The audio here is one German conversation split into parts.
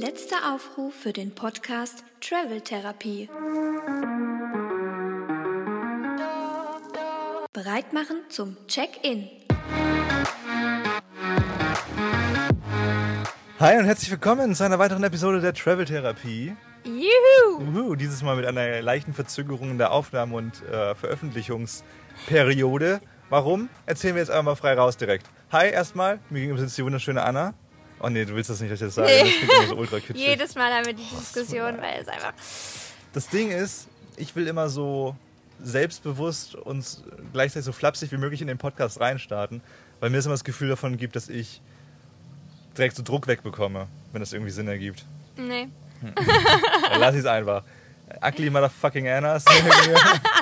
Letzter Aufruf für den Podcast Travel Therapie. Bereit machen zum Check-in. Hi und herzlich willkommen zu einer weiteren Episode der Travel Therapie. Juhu! Uhu, dieses Mal mit einer leichten Verzögerung in der Aufnahme- und äh, Veröffentlichungsperiode. Warum? Erzählen wir jetzt einmal frei raus direkt. Hi erstmal, mir gegenüber sitzt die wunderschöne Anna. Oh nee, du willst das nicht, dass ich das sage. Nee. Das so ultra kitschig. Jedes Mal haben wir die Diskussion, weil es einfach. Das Ding ist, ich will immer so selbstbewusst und gleichzeitig so flapsig wie möglich in den Podcast reinstarten, weil mir es immer das Gefühl davon gibt, dass ich direkt so Druck wegbekomme, wenn das irgendwie Sinn ergibt. Nee. Dann lass ich es einfach. Ugly motherfucking Annas.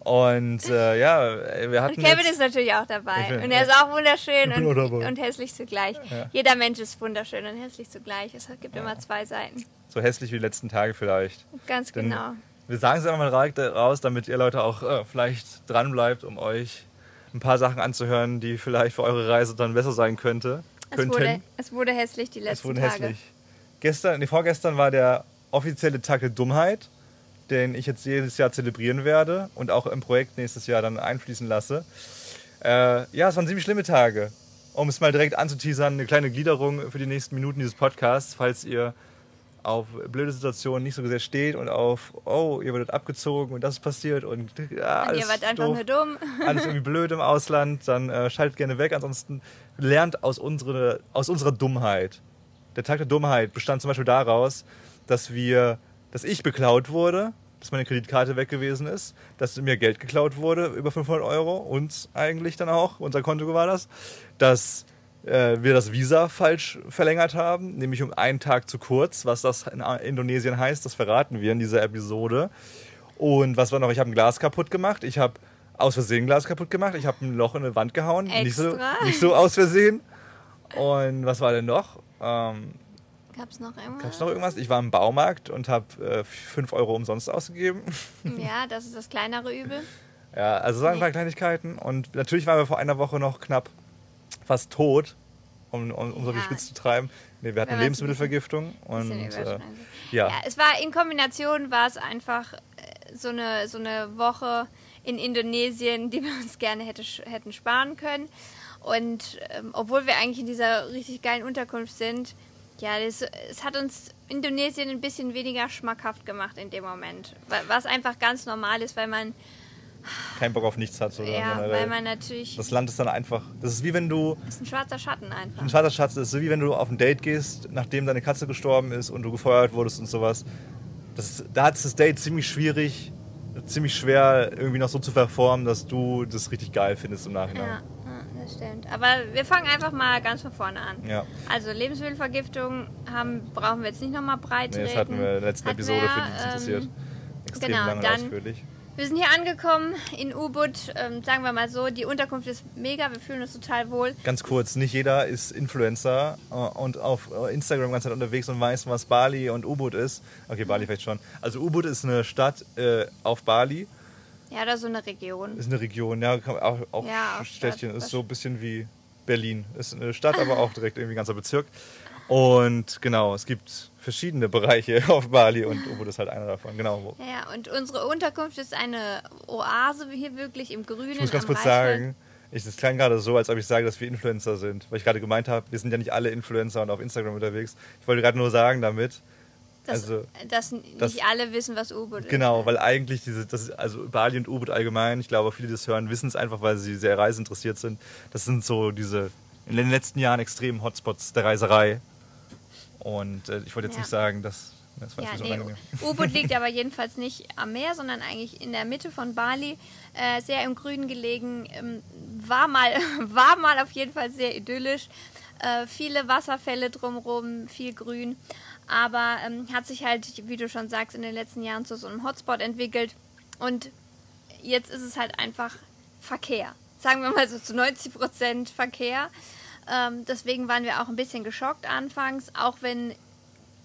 Und äh, ja, wir hatten. Und Kevin jetzt, ist natürlich auch dabei. bin- Und er ist auch wunderschön und, und hässlich zugleich. Ja. Jeder Mensch ist wunderschön und hässlich zugleich. Es gibt immer zwei Seiten. so hässlich wie die letzten Tage vielleicht. Ganz Denn genau. Wir sagen es einfach mal direkt raus, damit ihr Leute auch äh, vielleicht dranbleibt, um euch ein paar Sachen anzuhören, die vielleicht für eure Reise dann besser sein könnte. Es könnten. wurde, es wurde hässlich die Es letzten wurde Tage. hässlich. Gestern, nee, vorgestern war der offizielle Tag der Dummheit, den ich jetzt jedes Jahr zelebrieren werde und auch im Projekt nächstes Jahr dann einfließen lasse. Äh, ja, es waren ziemlich schlimme Tage. Um es mal direkt anzuteasern, eine kleine Gliederung für die nächsten Minuten dieses Podcasts, falls ihr auf blöde Situationen nicht so sehr steht und auf, oh, ihr werdet abgezogen und das ist passiert und ja, Und alles ihr wart einfach doof nur dumm. alles irgendwie blöd im Ausland, dann äh, schaltet gerne weg. Ansonsten lernt aus, unsere, aus unserer Dummheit. Der Tag der Dummheit bestand zum Beispiel daraus, dass wir, dass ich beklaut wurde, dass meine Kreditkarte weg gewesen ist, dass mir Geld geklaut wurde, über 500 Euro, uns eigentlich dann auch, unser Konto war das, dass äh, wir das Visa falsch verlängert haben, nämlich um einen Tag zu kurz, was das in Indonesien heißt, das verraten wir in dieser Episode. Und was war noch? Ich habe ein Glas kaputt gemacht. Ich habe aus Versehen ein Glas kaputt gemacht. Ich habe ein Loch in eine Wand gehauen. Nicht so, Extra? nicht so aus Versehen. Und was war denn noch? Ähm, Gab es noch irgendwas? Gab es noch irgendwas? Ich war im Baumarkt und habe äh, 5 Euro umsonst ausgegeben. Ja, das ist das kleinere Übel. Ja, also so ein paar Nee. Kleinigkeiten. Und natürlich waren wir vor einer Woche noch knapp fast tot, um, um, um so die Ja. Spitze zu treiben. Nee, wir hatten eine Lebensmittelvergiftung. Und äh, ja. Ja, es war in Kombination war es einfach äh, so eine, so eine Woche in Indonesien, die wir uns gerne hätte, hätten sparen können. Und ähm, obwohl wir eigentlich in dieser richtig geilen Unterkunft sind, ja, das, es hat uns Indonesien ein bisschen weniger schmackhaft gemacht in dem Moment. Wa- Was einfach ganz normal ist, weil man, keinen Bock auf nichts hat. Oder ja, generell. weil man natürlich, das Land ist dann einfach. Das ist wie wenn du. das ist ein schwarzer Schatten einfach. Ein Vaterschatz ist so wie wenn du auf ein Date gehst, nachdem deine Katze gestorben ist und du gefeuert wurdest und sowas. Das, da hat es das Date ziemlich schwierig, ziemlich schwer irgendwie noch so zu verformen, dass du das richtig geil findest im Nachhinein. ja, das stimmt. Aber wir fangen einfach mal ganz von vorne an. Ja. Also Lebensmittelvergiftung haben, brauchen wir jetzt nicht nochmal breit Nee, das hatten wir in der letzten Hatten Episode, wir, für die es interessiert. ähm, Extrem genau, lang und dann- ausführlich. Wir sind hier angekommen in Ubud, ähm, sagen wir mal so, die Unterkunft ist mega, wir fühlen uns total wohl. Ganz kurz, nicht jeder ist Influencer äh, und auf äh, Instagram Zeit unterwegs und weiß, was Bali und Ubud ist. Okay, Bali vielleicht schon. Also Ubud ist eine Stadt äh, auf Bali, Ja, oder so eine Region. ist eine Region, ja, auch, auch Ja, auch Städtchen, Stadt. ist so ein bisschen wie Berlin. Ist eine Stadt, aber auch direkt irgendwie ein ganzer Bezirk. Und genau, es gibt verschiedene Bereiche auf Bali und Ubud ist halt einer davon. Genau. Ja, und unsere Unterkunft ist eine Oase hier wirklich im Grünen. Ich muss ganz kurz sagen, ich, das klang gerade so, als ob ich sage, dass wir Influencer sind. Weil ich gerade gemeint habe, wir sind ja nicht alle Influencer und auf Instagram unterwegs. Ich wollte gerade nur sagen damit, dass, also, dass nicht das- alle wissen, was Ubud ist. genau, weil eigentlich diese, das also Bali und Ubud allgemein, ich glaube, viele, die das hören, wissen es einfach, weil sie sehr reiseinteressiert sind. Das sind so diese in den letzten Jahren extremen Hotspots der Reiserei. Und äh, ich wollte jetzt Ja. nicht sagen, dass. Das Ja, nee. Ubud liegt aber jedenfalls nicht am Meer, sondern eigentlich in der Mitte von Bali, äh, sehr im Grünen gelegen. Ähm, war, mal, war mal auf jeden Fall sehr idyllisch. Äh, viele Wasserfälle drumherum, viel Grün. Aber ähm, hat sich halt, wie du schon sagst, in den letzten Jahren zu so einem Hotspot entwickelt. Und jetzt ist es halt einfach Verkehr. Sagen wir mal so zu 90 Prozent Verkehr. Ähm, deswegen waren wir auch ein bisschen geschockt anfangs, auch wenn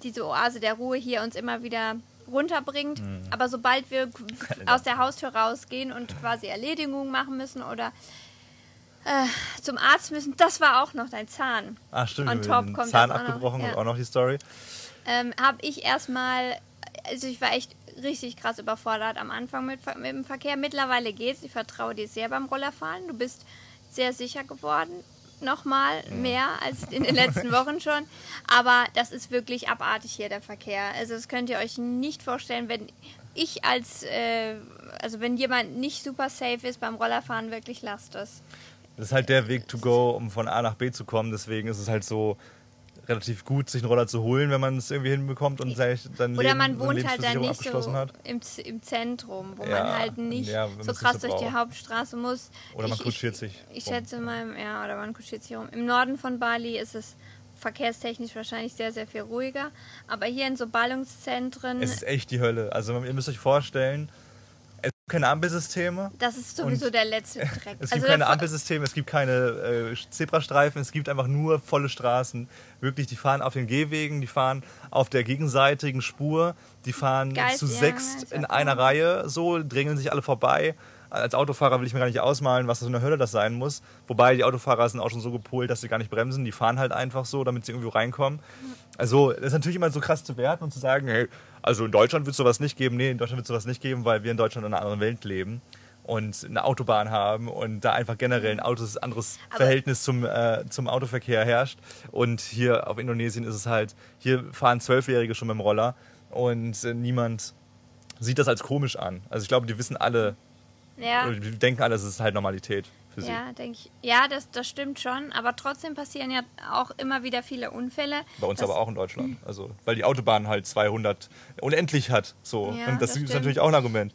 diese Oase der Ruhe hier uns immer wieder runterbringt. Aber sobald wir aus der Haustür rausgehen und quasi Erledigungen machen müssen oder äh, zum Arzt müssen. Das war auch noch dein Zahn. Ah, stimmt. On top kommt Zahn auch noch, abgebrochen ja. und auch noch die Story. ähm, habe ich erstmal, also ich war echt richtig krass überfordert am Anfang mit, mit dem Verkehr. Mittlerweile geht's. Ich vertraue dir sehr beim Rollerfahren. Du bist sehr sicher geworden. Nochmal mehr als in den letzten Wochen schon. Aber das ist wirklich abartig hier, der Verkehr. Also das könnt ihr euch nicht vorstellen, wenn ich als, äh, also wenn jemand nicht super safe ist beim Rollerfahren, wirklich lasst es. Das ist halt der Weg to go, um von A nach B zu kommen. Deswegen ist es halt so relativ gut, sich einen Roller zu holen, wenn man es irgendwie hinbekommt und sich dann Oder man wohnt halt dann nicht so hat. im, im Zentrum, wo Ja, man halt nicht ja, so krass durch die. Hauptstraße muss. Oder man ich, kutschiert ich, sich Ich rum. schätze mal, ja, oder man kutschiert sich rum. Im Norden von Bali ist es verkehrstechnisch wahrscheinlich sehr, sehr viel ruhiger. Aber hier in so Ballungszentren, Es ist echt die Hölle. Also ihr müsst euch vorstellen, keine Ampelsysteme. das ist sowieso der letzte Dreck. Es Also gibt keine der- Ampelsysteme, es gibt keine äh, Zebrastreifen, es gibt einfach nur volle Straßen. Wirklich, die fahren auf den Gehwegen, die fahren auf der gegenseitigen Spur, die fahren Geil, zu ja, sechst in einer cool. Reihe, so drängeln sich alle vorbei. Als Autofahrer will ich mir gar nicht ausmalen, was das für eine Hölle das sein muss. Wobei die Autofahrer sind auch schon so gepolt, dass sie gar nicht bremsen. Die fahren halt einfach so, damit sie irgendwo reinkommen. Also, das ist natürlich immer so krass zu werten und zu sagen, hey, also in Deutschland wird es sowas nicht geben. Nee, in Deutschland wird es sowas nicht geben, weil wir in Deutschland in einer anderen Welt leben und eine Autobahn haben und da einfach generell ein Autos, anderes Aber- Verhältnis zum, äh, zum Autoverkehr herrscht. Und hier auf Indonesien ist es halt, hier fahren Zwölfjährige schon mit dem Roller und äh, niemand sieht das als komisch an. Also ich glaube, die wissen alle, ja. die denken alle, es ist halt Normalität für sie. Ja, denke ich. Ja, das, das stimmt schon. Aber trotzdem passieren ja auch immer wieder viele Unfälle. Bei uns aber auch in Deutschland. Also, weil die Autobahn halt 200 unendlich hat. So. Ja, und das, das ist stimmt. natürlich auch ein Argument.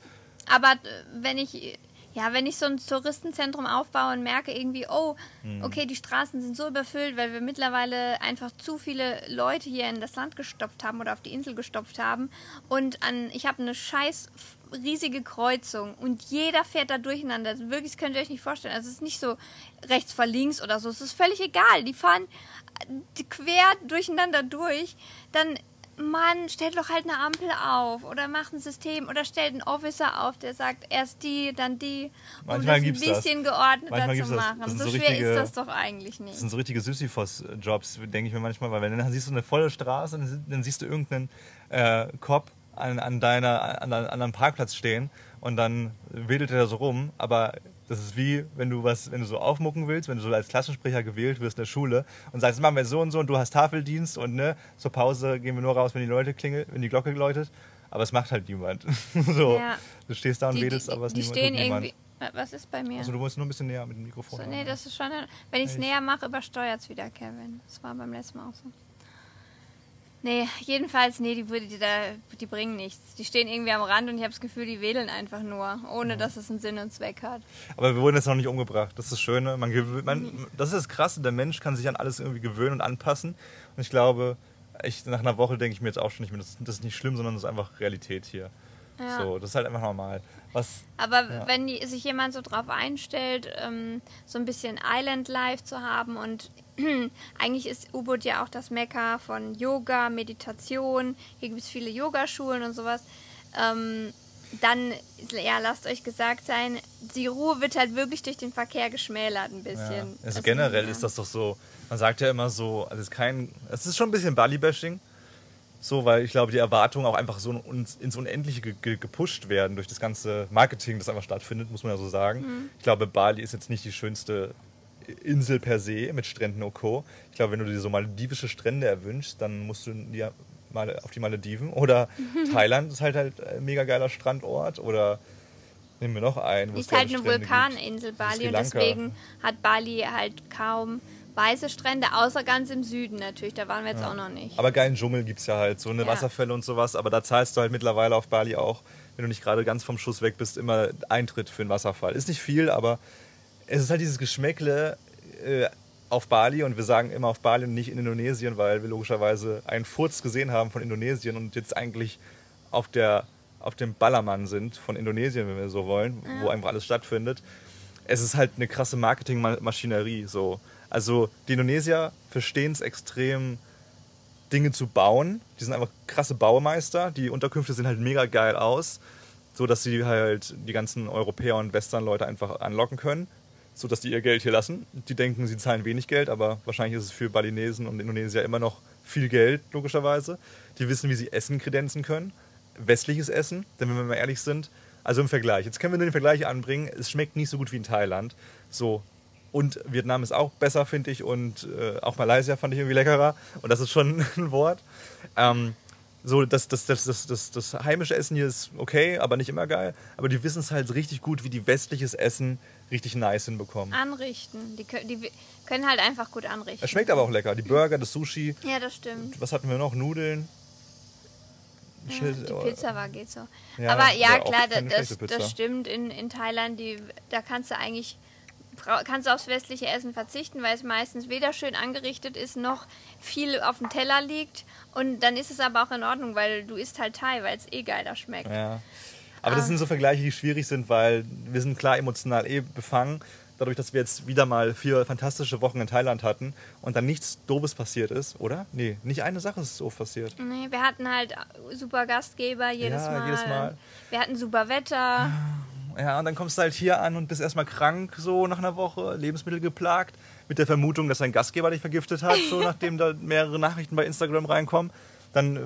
Aber äh, wenn ich, ja, wenn ich so ein Touristenzentrum aufbaue und merke irgendwie, oh, Mhm. okay, die Straßen sind so überfüllt, weil wir mittlerweile einfach zu viele Leute hier in das Land gestopft haben oder auf die Insel gestopft haben und an, ich habe eine scheiß riesige Kreuzung und jeder fährt da durcheinander. Wirklich, das könnt ihr euch nicht vorstellen. Also es ist nicht so rechts vor links oder so. Es ist völlig egal. Die fahren äh, quer durcheinander durch. Dann Mann, stellt doch halt eine Ampel auf oder macht ein System oder stellt einen Officer auf, der sagt erst die, dann die, um Manchmal das ein gibt's das. bisschen geordneter Manchmal zu das. machen. Das sind so, so schwer richtige- ist das doch eigentlich nicht. Das sind so richtige Sisyphos-Jobs, denke ich mir manchmal, weil wenn dann siehst du eine volle Straße, dann siehst du irgendeinen äh, Cop an, an, deiner, an einem anderen Parkplatz stehen und dann wedelt er da so rum, aber das ist wie, wenn du was, wenn du so aufmucken willst, wenn du so als Klassensprecher gewählt wirst in der Schule und sagst, machen wir so und so und du hast Tafeldienst und ne, zur Pause gehen wir nur raus, wenn die Leute klingel, wenn die Glocke läutet. Aber es macht halt niemand. so, Ja. Du stehst da und die, wedelst, die, aber es die niemand, stehen niemand. irgendwie. Wa- Was ist bei mir? Also du musst nur ein bisschen näher mit dem Mikrofon. so, nee, das ist schon. Wenn ich es näher mache, übersteuert es wieder, Kevin. Das war beim letzten Mal auch so. Nee, jedenfalls, nee, die, die, da, die bringen nichts. Die stehen irgendwie am Rand und ich habe das Gefühl, die wedeln einfach nur, ohne dass es einen Sinn und Zweck hat. Aber wir wurden jetzt noch nicht umgebracht. Das ist das Schöne. Man, man, das ist das Krasse. Der Mensch kann sich an alles irgendwie gewöhnen und anpassen. Und ich glaube, ich, nach einer Woche denke ich mir jetzt auch schon nicht mehr, das, das ist nicht schlimm, sondern das ist einfach Realität hier. Ja. So, das ist halt einfach normal. Was, Aber Ja. wenn die, sich jemand so drauf einstellt, ähm, so ein bisschen Island Life zu haben und eigentlich ist Ubud ja auch das Mekka von Yoga, Meditation, hier gibt es viele Yogaschulen und sowas, ähm, dann ja, lasst euch gesagt sein, die Ruhe wird halt wirklich durch den Verkehr geschmälert ein ja. bisschen. Also Das- generell ja. ist das doch so. Man sagt ja immer so, also es ist kein, es ist schon ein bisschen Bali-Bashing. So, weil ich glaube, die Erwartungen auch einfach so ins ins Unendliche ge ge gepusht werden durch das ganze Marketing, das einfach stattfindet, muss man ja so sagen. Mhm. Ich glaube, Bali ist jetzt nicht die schönste Insel per se mit Stränden und Co. Ich glaube, wenn du dir so maledivische Strände erwünschst, dann musst du dir mal auf die Malediven. Oder Thailand ist halt halt ein mega geiler Strandort. Oder nehmen wir noch einen. ist halt eine Strände gibt. Vulkaninsel Sri Bali und deswegen hat Bali halt kaum weiße Strände, außer ganz im Süden natürlich. Da waren wir jetzt auch noch nicht. Aber geilen Dschungel gibt es ja halt, so eine Ja. Wasserfälle und sowas. Aber da zahlst du halt mittlerweile auf Bali auch, wenn du nicht gerade ganz vom Schuss weg bist, immer Eintritt für einen Wasserfall. Ist nicht viel, aber es ist halt dieses Geschmäckle äh, auf Bali und wir sagen immer auf Bali und nicht in Indonesien, weil wir logischerweise einen Furz gesehen haben von Indonesien und jetzt eigentlich auf, der, auf dem Ballermann sind von Indonesien, wenn wir so wollen, wo einfach alles stattfindet. Es ist halt eine krasse Marketingmaschinerie. So. Also die Indonesier verstehen es extrem, Dinge zu bauen. Die sind einfach krasse Baumeister. Die Unterkünfte sehen halt mega geil aus, so dass sie halt die ganzen Europäer und Westernleute einfach anlocken können. Sodass die ihr Geld hier lassen. Die denken, sie zahlen wenig Geld, aber wahrscheinlich ist es für Balinesen und Indonesier immer noch viel Geld, logischerweise. Die wissen, wie sie Essen kredenzen können. Westliches Essen, denn wenn wir mal ehrlich sind, also im Vergleich. Jetzt können wir nur den Vergleich anbringen. Es schmeckt nicht so gut wie in Thailand. So. Und Vietnam ist auch besser, finde ich. Und äh, auch Malaysia fand ich irgendwie leckerer. Und das ist schon ein Wort. Ähm, so, das, das, das, das, das, das heimische Essen hier ist okay, aber nicht immer geil. Aber die wissen es halt richtig gut, wie die westliches Essen richtig nice hinbekommen. Anrichten. Die, können- die können halt einfach gut anrichten. Es schmeckt aber auch lecker. Die Burger, das Sushi. Ja, das stimmt. Was hatten wir noch? Nudeln. Ja, die Pizza war geht so. Ja, Aber ja, klar, das, das stimmt. In, in Thailand, die, da kannst du eigentlich kannst du aufs westliche Essen verzichten, weil es meistens weder schön angerichtet ist, noch viel auf dem Teller liegt. Und dann ist es aber auch in Ordnung, weil du isst halt Thai, weil es eh geiler schmeckt. Ja. Aber das Ah. sind so Vergleiche, die schwierig sind, weil wir sind klar emotional eh befangen. Dadurch, dass wir jetzt wieder mal vier fantastische Wochen in Thailand hatten und dann nichts Doofes passiert ist, oder? Nee, nicht eine Sache ist doof passiert. Nee, wir hatten halt super Gastgeber jedes, Ja, Mal. jedes Mal. Wir hatten super Wetter. Ja, und dann kommst du halt hier an und bist erstmal krank, so nach einer Woche, Lebensmittel geplagt, mit der Vermutung, dass dein Gastgeber dich vergiftet hat, so nachdem da mehrere Nachrichten bei Instagram reinkommen. Dann, äh,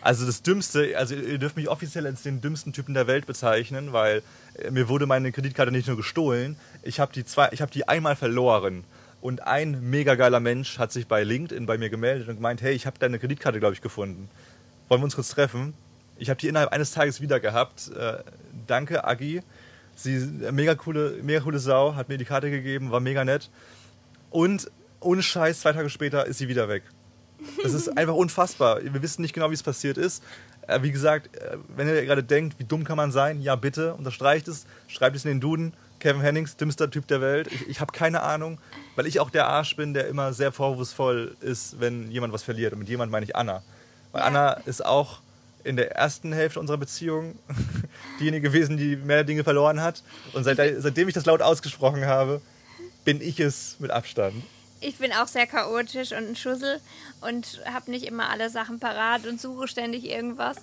also das Dümmste, also ihr dürft mich offiziell als den dümmsten Typen der Welt bezeichnen, weil äh, mir wurde meine Kreditkarte nicht nur gestohlen, ich habe die, zwei- ich hab die einmal verloren. Und ein mega geiler Mensch hat sich bei LinkedIn bei mir gemeldet und gemeint, hey, ich habe deine Kreditkarte, glaube ich, gefunden. Wollen wir uns kurz treffen? Ich habe die innerhalb eines Tages wieder gehabt. Äh, danke, Agi. Sie äh, mega coole, mega coole Sau, hat mir die Karte gegeben, war mega nett. Und ohne Scheiß, zwei Tage später ist sie wieder weg. Das ist einfach unfassbar. Wir wissen nicht genau, wie es passiert ist. Äh, wie gesagt, äh, wenn ihr gerade denkt, wie dumm kann man sein, ja bitte, unterstreicht es, schreibt es in den Duden. Kevin Hennings, dümmster Typ der Welt. Ich, ich habe keine Ahnung, weil ich auch der Arsch bin, der immer sehr vorwurfsvoll ist, wenn jemand was verliert. Und mit jemand meine ich Anna. Weil Ja. Anna ist auch in der ersten Hälfte unserer Beziehung diejenige gewesen, die mehr Dinge verloren hat. Und seit, seitdem ich das laut ausgesprochen habe, bin ich es mit Abstand. Ich bin auch sehr chaotisch und ein Schussel und habe nicht immer alle Sachen parat und suche ständig irgendwas.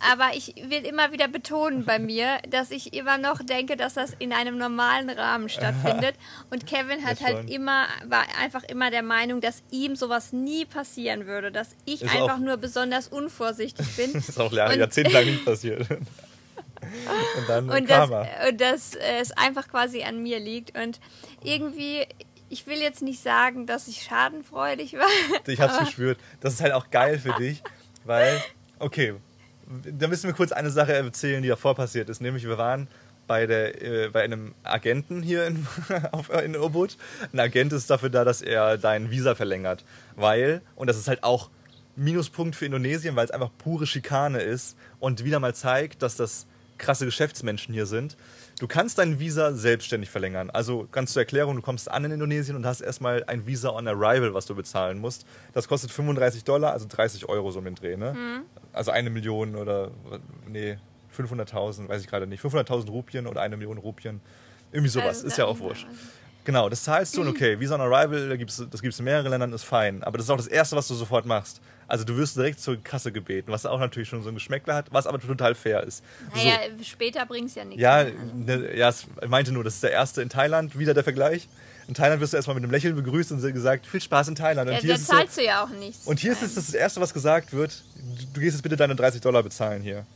Aber ich will immer wieder betonen bei mir, dass ich immer noch denke, dass das in einem normalen Rahmen stattfindet. Und Kevin hat Das halt immer, war einfach immer der Meinung, dass ihm sowas nie passieren würde, dass ich Ist einfach nur besonders unvorsichtig bin. Das ist auch jahrzehntelang nicht passiert. Und dann und dass, Karma. und dass äh, es einfach quasi an mir liegt. Und irgendwie, ich will jetzt nicht sagen, dass ich schadenfreudig war. Ich hab's gespürt. Das ist halt auch geil für dich, weil, okay, da müssen wir kurz eine Sache erzählen, die davor passiert ist. Nämlich, wir waren bei, der, äh, bei einem Agenten hier in, auf, in Ubud. Ein Agent ist dafür da, dass er dein Visa verlängert. Weil, und das ist halt auch Minuspunkt für Indonesien, weil es einfach pure Schikane ist und wieder mal zeigt, dass das krasse Geschäftsmenschen hier sind. Du kannst dein Visa selbstständig verlängern. Also ganz zur Erklärung, du kommst an in Indonesien und hast erstmal ein Visa on Arrival, was du bezahlen musst. Das kostet 35 Dollar, also 30 Euro so um den Dreh. Ne? Also eine Million oder, nee, 500.000, weiß ich gerade nicht. 500.000 Rupien oder eine Million Rupien. Irgendwie sowas, Also, ist ja auch wurscht. Genau, das zahlst du und okay, Visa on Arrival, das gibt es in mehreren Ländern, ist fein. Aber das ist auch das Erste, was du sofort machst. Also du wirst direkt zur Kasse gebeten, was auch natürlich schon so ein Geschmäckler hat, was aber total fair ist. Naja, später bringt es ja nichts. Ja, mehr. Also, ne, ja, ich meinte nur, das ist der erste in Thailand, wieder der Vergleich. In Thailand wirst du erstmal mit einem Lächeln begrüßt und gesagt, viel Spaß in Thailand. Und ja, hier da ist es so, zahlst du ja auch nichts. und hier ist es das Erste, was gesagt wird, du- du gehst jetzt bitte deine 30 Dollar bezahlen hier.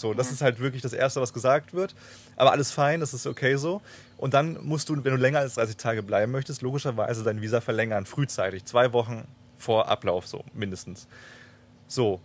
So, das ist halt wirklich das Erste, was gesagt wird. Aber alles fein, das ist okay so. Und dann musst du, wenn du länger als 30 Tage bleiben möchtest, logischerweise dein Visa verlängern, frühzeitig, zwei Wochen vor Ablauf, so mindestens. So,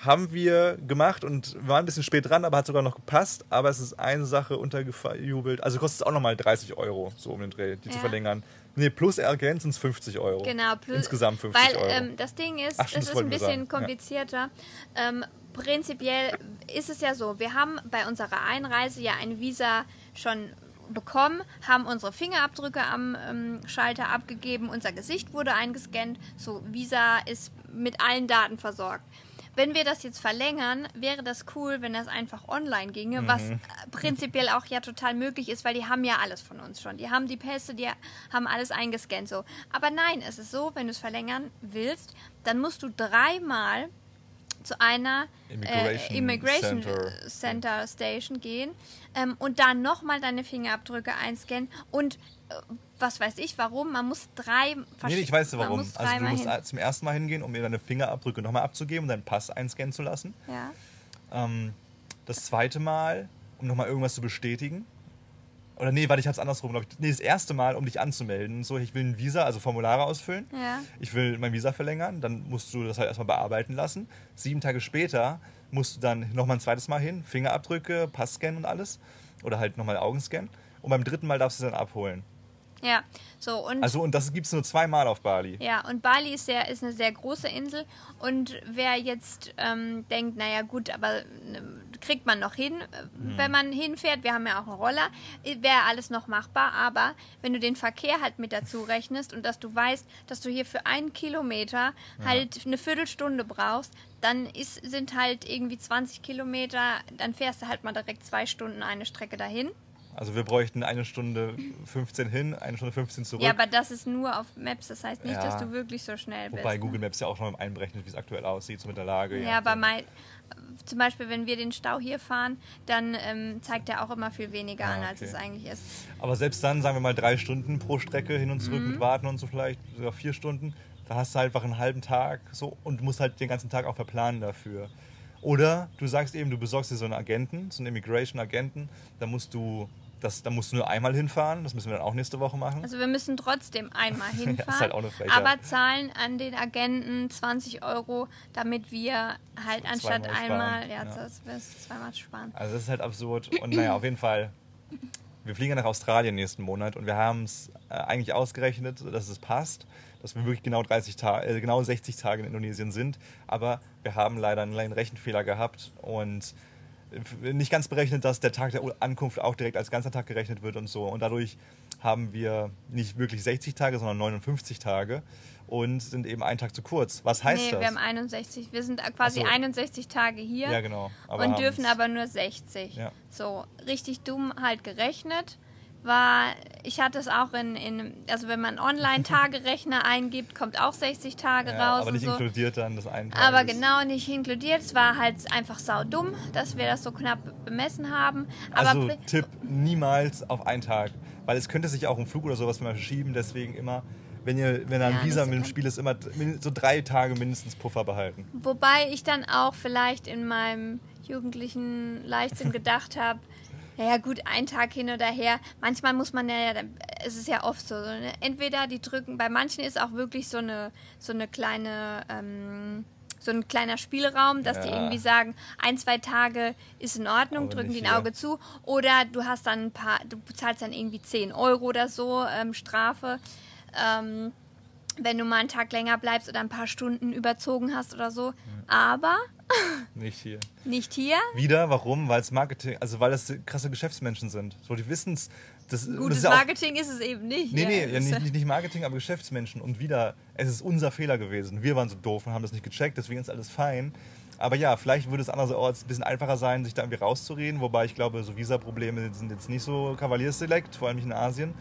haben wir gemacht und wir waren ein bisschen spät dran, aber hat sogar noch gepasst. Aber es ist eine Sache untergejubelt. Also kostet es auch nochmal 30 Euro, so um den Dreh, die zu Ja. verlängern. Nee, plus Ergänz sind es 50 Euro. Genau, plus, Insgesamt 50 weil, Euro. Ähm, das Ding ist, Ach, es das ist ein bisschen sagen, ja. komplizierter. Ähm, prinzipiell ist es ja so, wir haben bei unserer Einreise ja ein Visa schon bekommen, haben unsere Fingerabdrücke am ähm, Schalter abgegeben, unser Gesicht wurde eingescannt, so Visa ist mit allen Daten versorgt. Wenn wir das jetzt verlängern, wäre das cool, wenn das einfach online ginge, was Mhm. äh, prinzipiell auch ja total möglich ist, weil die haben ja alles von uns schon. Die haben die Pässe, die haben alles eingescannt so. Aber nein, es ist so, wenn du es verlängern willst, dann musst du dreimal zu einer Immigration äh, Immigration Center. Center, Station gehen ähm, und da nochmal deine Fingerabdrücke einscannen und äh, was weiß ich warum, man muss drei Nee, ich weiß man warum. muss Also du musst hin. zum ersten Mal hingehen, um mir deine Fingerabdrücke nochmal abzugeben und deinen Pass einscannen zu lassen. Ja. Ähm, das zweite Mal, um nochmal irgendwas zu bestätigen. Oder nee, warte, ich es andersrum, glaube ich. Nee, das erste Mal, um dich anzumelden. So, ich will ein Visa, also Formulare ausfüllen. Ja. Ich will mein Visa verlängern. Dann musst du das halt erstmal bearbeiten lassen. Sieben Tage später musst du dann nochmal ein zweites Mal hin. Fingerabdrücke, Passscan und alles. Oder halt nochmal Augenscan. Und beim dritten Mal darfst du es dann abholen. Ja, so und Also, und das gibt es nur zweimal auf Bali. ja, und Bali ist, sehr, ist eine sehr große Insel und wer jetzt ähm, denkt, naja gut, aber ne, kriegt man noch hin, äh, Mhm. wenn man hinfährt, wir haben ja auch einen Roller, äh, wäre alles noch machbar, aber wenn du den Verkehr halt mit dazu rechnest und dass du weißt, dass du hier für einen Kilometer halt eine Viertelstunde brauchst, dann ist, sind halt irgendwie 20 Kilometer, dann fährst du halt mal direkt zwei Stunden eine Strecke dahin. Also wir bräuchten eine Stunde 15 hin, eine Stunde 15 zurück. Ja, aber das ist nur auf Maps, das heißt nicht, Ja. dass du wirklich so schnell bist. Wobei ne? Google Maps ja auch schon mal einberechnet, wie es aktuell aussieht, so mit der Lage. Ja, aber mein, zum Beispiel, wenn wir den Stau hier fahren, dann ähm, zeigt er auch immer viel weniger Ah, an, als okay. es eigentlich ist. Aber selbst dann, sagen wir mal, drei Stunden pro Strecke hin und zurück Mhm. mit Warten und so vielleicht, sogar vier Stunden, da hast du halt einfach einen halben Tag so und musst halt den ganzen Tag auch verplanen dafür. Oder du sagst eben, du besorgst dir so einen Agenten, so einen Immigration-Agenten, da musst du das, da musst du nur einmal hinfahren, das müssen wir dann auch nächste Woche machen. Also wir müssen trotzdem einmal hinfahren, halt auch eine Frechheit. aber zahlen an den Agenten 20 Euro, damit wir halt anstatt Zweimal einmal, sparen, ja, ja. das wir zweimal sparen. Also das ist halt absurd. Und naja, auf jeden Fall, wir fliegen ja nach Australien nächsten Monat und wir haben es äh, eigentlich ausgerechnet, dass es passt, dass wir wirklich genau 30 Tage, äh, genau 60 Tage in Indonesien sind. Aber wir haben leider einen kleinen Rechenfehler gehabt und nicht ganz berechnet, dass der Tag der Ankunft auch direkt als ganzer Tag gerechnet wird und so. Und dadurch haben wir nicht wirklich 60 Tage, sondern 59 Tage und sind eben einen Tag zu kurz. Was heißt nee, das? wir haben 61, wir sind quasi so. 61 Tage hier ja, genau. Und dürfen aber nur 60. Ja. So, richtig dumm halt gerechnet. War, ich hatte es auch in, in also wenn man Online-Tagerechner eingibt, kommt auch 60 Tage ja, raus aber nicht so. inkludiert dann das einen Tag. Aber genau nicht inkludiert. Es war halt einfach saudumm, dass wir das so knapp bemessen haben. Aber Also Tipp, niemals auf einen Tag. Weil es könnte sich auch um Flug oder sowas mal verschieben, deswegen immer, wenn ihr, wenn da ein Ja, Visa mit dem. Spiel ist, immer so drei Tage mindestens Puffer behalten. wobei ich dann auch vielleicht in meinem jugendlichen Leichtsinn gedacht habe, naja gut, ein Tag hin oder her. Manchmal muss man ja, es ist ja oft so, so ne? entweder die drücken, bei manchen ist auch wirklich so eine, so eine kleine, ähm, so ein kleiner Spielraum, dass die Ja. irgendwie sagen, ein, zwei Tage ist in Ordnung, Aber drücken die ein. Auge zu. Oder du hast dann ein paar, du bezahlst dann irgendwie 10 Euro oder so ähm, Strafe. Ähm, wenn du mal einen Tag länger bleibst oder ein paar Stunden überzogen hast oder so. Aber Nicht hier. nicht hier. Wieder, warum? Weil es Marketing, also weil das krasse Geschäftsmenschen sind. So, die wissen es. Gutes ist ja auch- Marketing ist es eben nicht. Nee, nee, ja, nicht, nicht, Marketing, aber Geschäftsmenschen. Und wieder, es ist unser Fehler gewesen. Wir waren so doof und haben das nicht gecheckt, deswegen ist alles fein. Aber ja, vielleicht würde es andererorts ein bisschen einfacher sein, sich da irgendwie rauszureden. Wobei ich glaube, so Visa-Probleme sind jetzt nicht so Kavaliersselekt, vor allem nicht in Asien.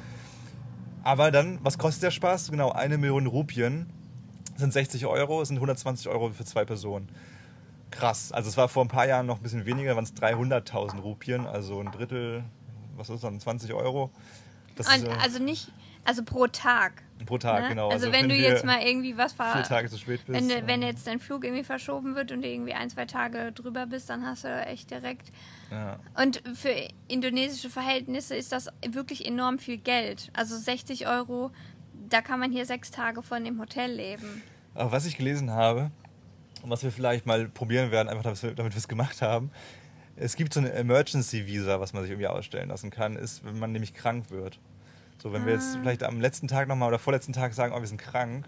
Aber dann, was kostet der Spaß? Genau, eine Million Rupien sind 60 Euro, sind 120 Euro für zwei Personen. Krass. Also es war vor ein paar Jahren noch ein bisschen weniger, waren es 300.000 Rupien, also ein Drittel, was ist das dann, 20 Euro. Das ist, Und äh, also nicht, also pro Tag. pro Tag, ne? genau. Also, wenn, du wir jetzt mal irgendwie was ver vier Tage zu spät bist. wenn, du- ähm, wenn jetzt dein Flug irgendwie verschoben wird und du irgendwie ein, zwei Tage drüber bist, dann hast du echt direkt. ja. Und für indonesische Verhältnisse ist das wirklich enorm viel Geld. Also 60 Euro, da kann man hier sechs Tage von dem Hotel leben. Aber was ich gelesen habe und was wir vielleicht mal probieren werden, einfach damit wir es gemacht haben, es gibt so eine Emergency Visa, was man sich irgendwie ausstellen lassen kann, ist, wenn man nämlich krank wird. So, wenn wir jetzt Ah. vielleicht am letzten Tag nochmal oder vorletzten Tag sagen, oh, wir sind krank,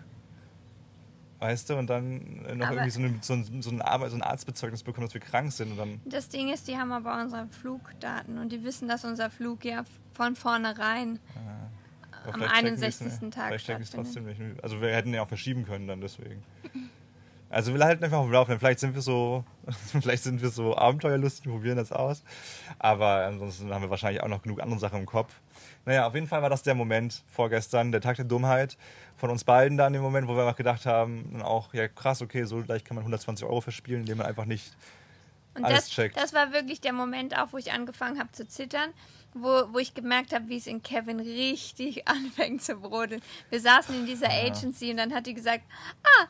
weißt du, und dann äh, noch Aber- irgendwie so, eine, so, ein, so, ein, so ein Arztbezeugnis bekommen, dass wir krank sind und dann Das Ding ist, die haben aber unsere Flugdaten und die wissen, dass unser Flug ja von vornherein aber Am vielleicht checken 61. die's, ne? Tag Vielleicht stattfindet. trotzdem nicht. Also wir hätten ja auch verschieben können dann deswegen. Also wir halten einfach auf dem Laufenden. Vielleicht sind wir so, vielleicht sind wir so abenteuerlustig, probieren das aus. Aber ansonsten haben wir wahrscheinlich auch noch genug andere Sachen im Kopf. Naja, auf jeden Fall war das der Moment vorgestern, der Tag der Dummheit von uns beiden da in dem Moment, wo wir einfach gedacht haben, auch, ja krass, okay, so leicht kann man 120 Euro verspielen, indem man einfach nicht Und alles das, checkt. das war wirklich der Moment auch, wo ich angefangen habe zu zittern, wo, wo ich gemerkt habe, wie es in Kevin richtig anfängt zu brodeln. Wir saßen in dieser Agency und dann hat die gesagt, ah,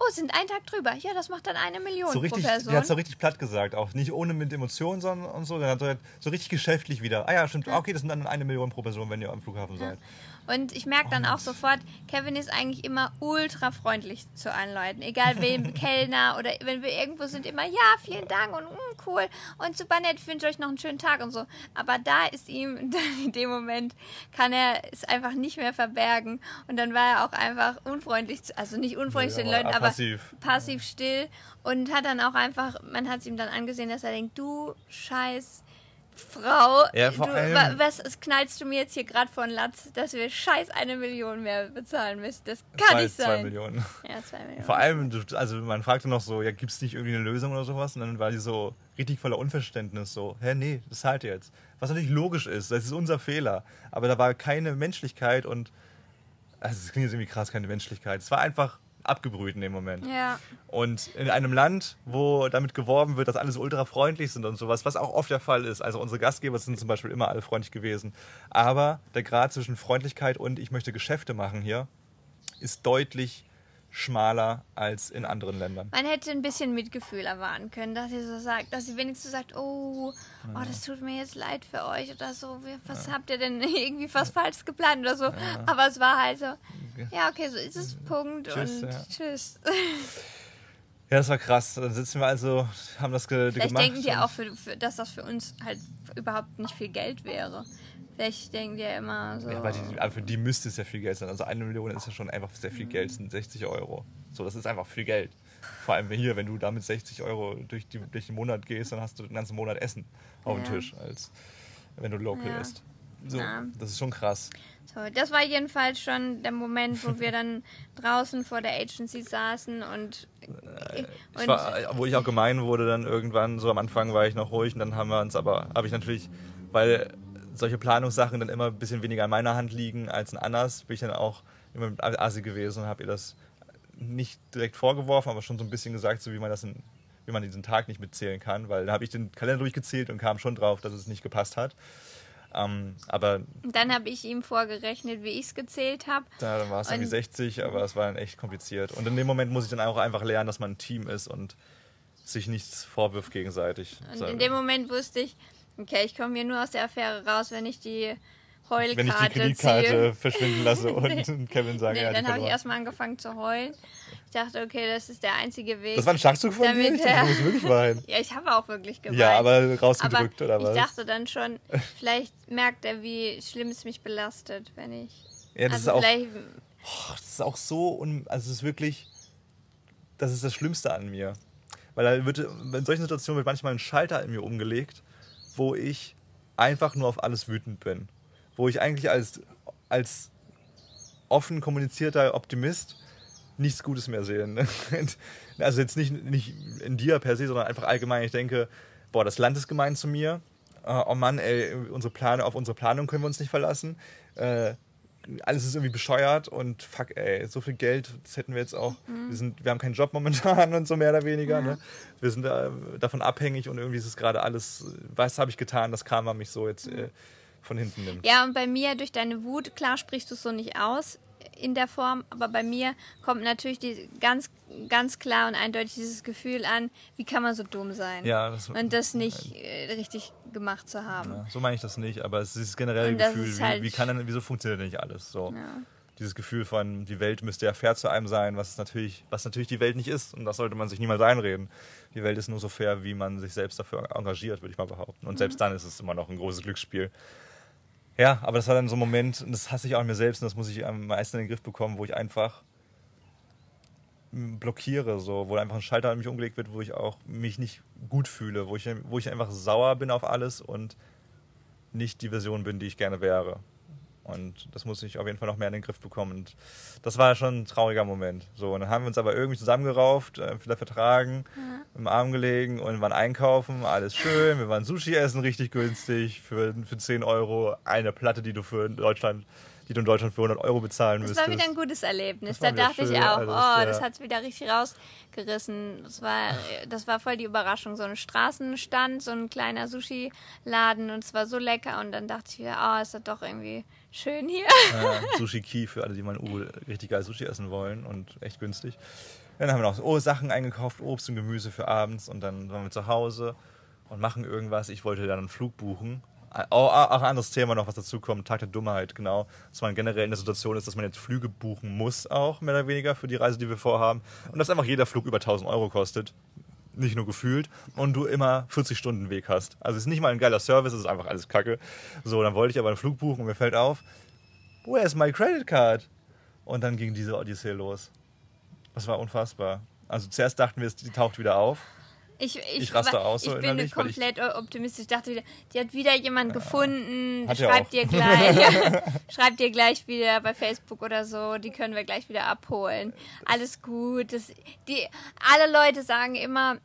oh, sind einen Tag drüber. Ja, das macht dann eine Million so richtig, pro Person. die hat so richtig platt gesagt, auch nicht ohne mit Emotionen, sondern und so, dann hat er so richtig geschäftlich wieder. Ah ja, stimmt, okay, das sind dann eine Million pro Person, wenn ihr am Flughafen seid. Und ich merke dann auch sofort, Kevin ist eigentlich immer ultra freundlich zu allen Leuten. Egal wem, Kellner oder wenn wir irgendwo sind, immer, ja, vielen Dank und mm, cool und super nett, ich wünsche euch noch einen schönen Tag und so. Aber da ist ihm, in dem Moment kann er es einfach nicht mehr verbergen. Und dann war er auch einfach unfreundlich, also nicht unfreundlich Ja, zu den Leuten, aber passiv. passiv still und hat dann auch einfach, man hat es ihm dann angesehen, dass er denkt, du scheiß Frau, Ja, vor du, allem- wa- was knallst du mir jetzt hier gerade von Latz, dass wir scheiß eine Million mehr bezahlen müssen? Das kann zwei, nicht zwei sein. Millionen. Ja, zwei Millionen. Vor allem, also man fragte noch so, ja, gibt es nicht irgendwie eine Lösung oder sowas? Und dann war die so richtig voller Unverständnis, so, hä, nee, das zahlt ihr jetzt. Was natürlich logisch ist, das ist unser Fehler. Aber da war keine Menschlichkeit und, also es klingt jetzt irgendwie krass, keine Menschlichkeit. Es war einfach abgebrüht in dem Moment. Ja, Und in einem Land, wo damit geworben wird, dass alle so ultra freundlich sind und sowas, was auch oft der Fall ist. Also unsere Gastgeber sind zum Beispiel immer alle freundlich gewesen. Aber der Grad zwischen Freundlichkeit und ich möchte Geschäfte machen hier ist deutlich schmaler als in anderen Ländern. man hätte ein bisschen Mitgefühl erwarten können, dass sie so sagt, dass sie wenigstens sagt, oh, oh, das tut mir jetzt leid für euch oder so. Was habt ihr denn irgendwie was falsch geplant oder so? Aber es war halt so, ja, okay, so ist es, Punkt Tschüss, und ja. tschüss. Ja, das war krass. Dann sitzen wir also, haben das ge Vielleicht gemacht. denken die auch, für, für, dass das für uns halt überhaupt nicht viel Geld wäre. Vielleicht denken die ja immer so. Ja, aber, die, aber für die müsste es ja viel Geld sein. Also eine Million ist ja schon einfach sehr viel Geld, sind 60 Euro. So, das ist einfach viel Geld. Vor allem hier, wenn du da mit 60 Euro durch, die, durch den Monat gehst, dann hast du den ganzen Monat Essen auf dem Ja. Tisch, als wenn du local Ja. isst. So, Ja. das ist schon krass. So, das war jedenfalls schon der Moment, wo wir dann draußen vor der Agency saßen und. Ich war, wo ich auch gemein wurde, dann irgendwann, so am Anfang war ich noch ruhig und dann haben wir uns aber, habe ich natürlich, weil solche Planungssachen dann immer ein bisschen weniger in meiner Hand liegen als in Annas, bin ich dann auch immer mit Asi gewesen und habe ihr das nicht direkt vorgeworfen, aber schon so ein bisschen gesagt, so wie man das in, wie man diesen Tag nicht mitzählen kann, weil da habe ich den Kalender durchgezählt und kam schon drauf, dass es nicht gepasst hat. Ähm, aber dann habe ich ihm vorgerechnet, wie ich es gezählt habe. da war es irgendwie Und- 60, aber es war dann echt kompliziert. Und in dem Moment muss ich dann auch einfach lernen, dass man ein Team ist und sich nichts vorwirft gegenseitig. Und in dem Moment wusste ich, okay, ich komme hier nur aus der Affäre raus, wenn ich die Heulkarte wenn ich die Kreditkarte ziehe. verschwinden lasse und Kevin sagt, Nee, ja, dann habe ich erstmal angefangen zu heulen. Ich dachte, okay, das ist der einzige Weg. Das war ein Schachzug von dir? Damit Ich dachte, du musst wirklich weinen. ja, ich habe auch wirklich geweint. Ja, aber rausgedrückt Aber oder was? ich dachte dann schon, vielleicht merkt er, wie schlimm es mich belastet, wenn ich. ja, das, also ist auch, oh, das ist auch so, un, also es ist wirklich, das ist das Schlimmste an mir. Weil wird, in solchen Situationen wird manchmal ein Schalter in mir umgelegt, wo ich einfach nur auf alles wütend bin. Wo ich eigentlich als, als offen kommunizierter Optimist nichts Gutes mehr sehe. ne? Also jetzt nicht, nicht in dir per se, sondern einfach allgemein. Ich denke, boah, das Land ist gemein zu mir. Äh, Oh Mann, ey, unsere Plane, auf unsere Planung können wir uns nicht verlassen. Äh, alles ist irgendwie bescheuert und fuck, ey, so viel Geld, das hätten wir jetzt auch. Wir, sind, wir haben keinen Job momentan und so mehr oder weniger. Ne? Wir sind äh, davon abhängig und irgendwie ist es gerade alles, was habe ich getan, das Karma mich so jetzt äh, von hinten nimmt. Ja, und bei mir durch deine Wut, klar sprichst du es so nicht aus in der Form, aber bei mir kommt natürlich die, ganz, ganz klar und eindeutig dieses Gefühl an, wie kann man so dumm sein? Ja, das, Und das nicht äh, richtig gemacht zu haben. Ja, so meine ich das nicht, aber es ist das generelle Gefühl, wie, halt- wie kann denn, wieso funktioniert denn nicht alles so? Ja. Dieses Gefühl von, die Welt müsste ja fair zu einem sein, was natürlich, was natürlich die Welt nicht ist. Und das sollte man sich niemals einreden. Die Welt ist nur so fair, wie man sich selbst dafür engagiert, würde ich mal behaupten. Und selbst dann ist es immer noch ein großes Glücksspiel. Ja, aber das war dann so ein Moment, und das hasse ich auch an mir selbst, und das muss ich am meisten in den Griff bekommen, wo ich einfach m, blockiere, so, wo einfach ein Schalter an mich umgelegt wird, wo ich auch mich nicht gut fühle, wo ich, wo ich einfach sauer bin auf alles und nicht die Version bin, die ich gerne wäre. Und das muss ich auf jeden Fall noch mehr in den Griff bekommen. Und das war schon ein trauriger Moment. So, und dann haben wir uns aber irgendwie zusammengerauft, äh, wieder vertragen, ja. im Arm gelegen und waren einkaufen, alles schön. Wir waren Sushi essen, richtig günstig, für, für 10 Euro eine Platte, die du für Deutschland die du in Deutschland für 100 Euro bezahlen müsstest. Das war wieder ein gutes Erlebnis. Da dachte schön, ich auch, alles, oh, ja. das hat es wieder richtig rausgerissen. Das war, das war voll die Überraschung. So ein Straßenstand, so ein kleiner Sushi-Laden und es war so lecker. Und dann dachte ich wieder, oh, ist das doch irgendwie schön hier. Ja, Sushi Key für alle, die mal in U richtig geil Sushi essen wollen und echt günstig. Dann haben wir noch so, oh, Sachen eingekauft, Obst und Gemüse für abends und dann waren wir zu Hause und machen irgendwas. Ich wollte dann einen Flug buchen auch, auch ein anderes Thema noch, was dazu kommt, Tag der Dummheit, genau. Dass man generell in der Situation ist, dass man jetzt Flüge buchen muss, auch mehr oder weniger für die Reise, die wir vorhaben. Und dass einfach jeder Flug über 1000 Euro kostet. Nicht nur gefühlt. Und du immer 40 Stunden Weg hast. Also es ist nicht mal ein geiler Service, es ist einfach alles Kacke. So, dann wollte ich aber einen Flug buchen und mir fällt auf, where is my credit card? Und dann ging diese Odyssee los. Das war unfassbar. Also zuerst dachten wir, die taucht wieder auf. Ich, ich, ich raste aus so ich bin komplett ich, optimistisch. Ich dachte wieder, die hat wieder jemand ja, gefunden. Schreibt dir gleich, schreibt dir gleich wieder bei Facebook oder so. Die können wir gleich wieder abholen. Alles gut. Das, die, alle Leute sagen immer,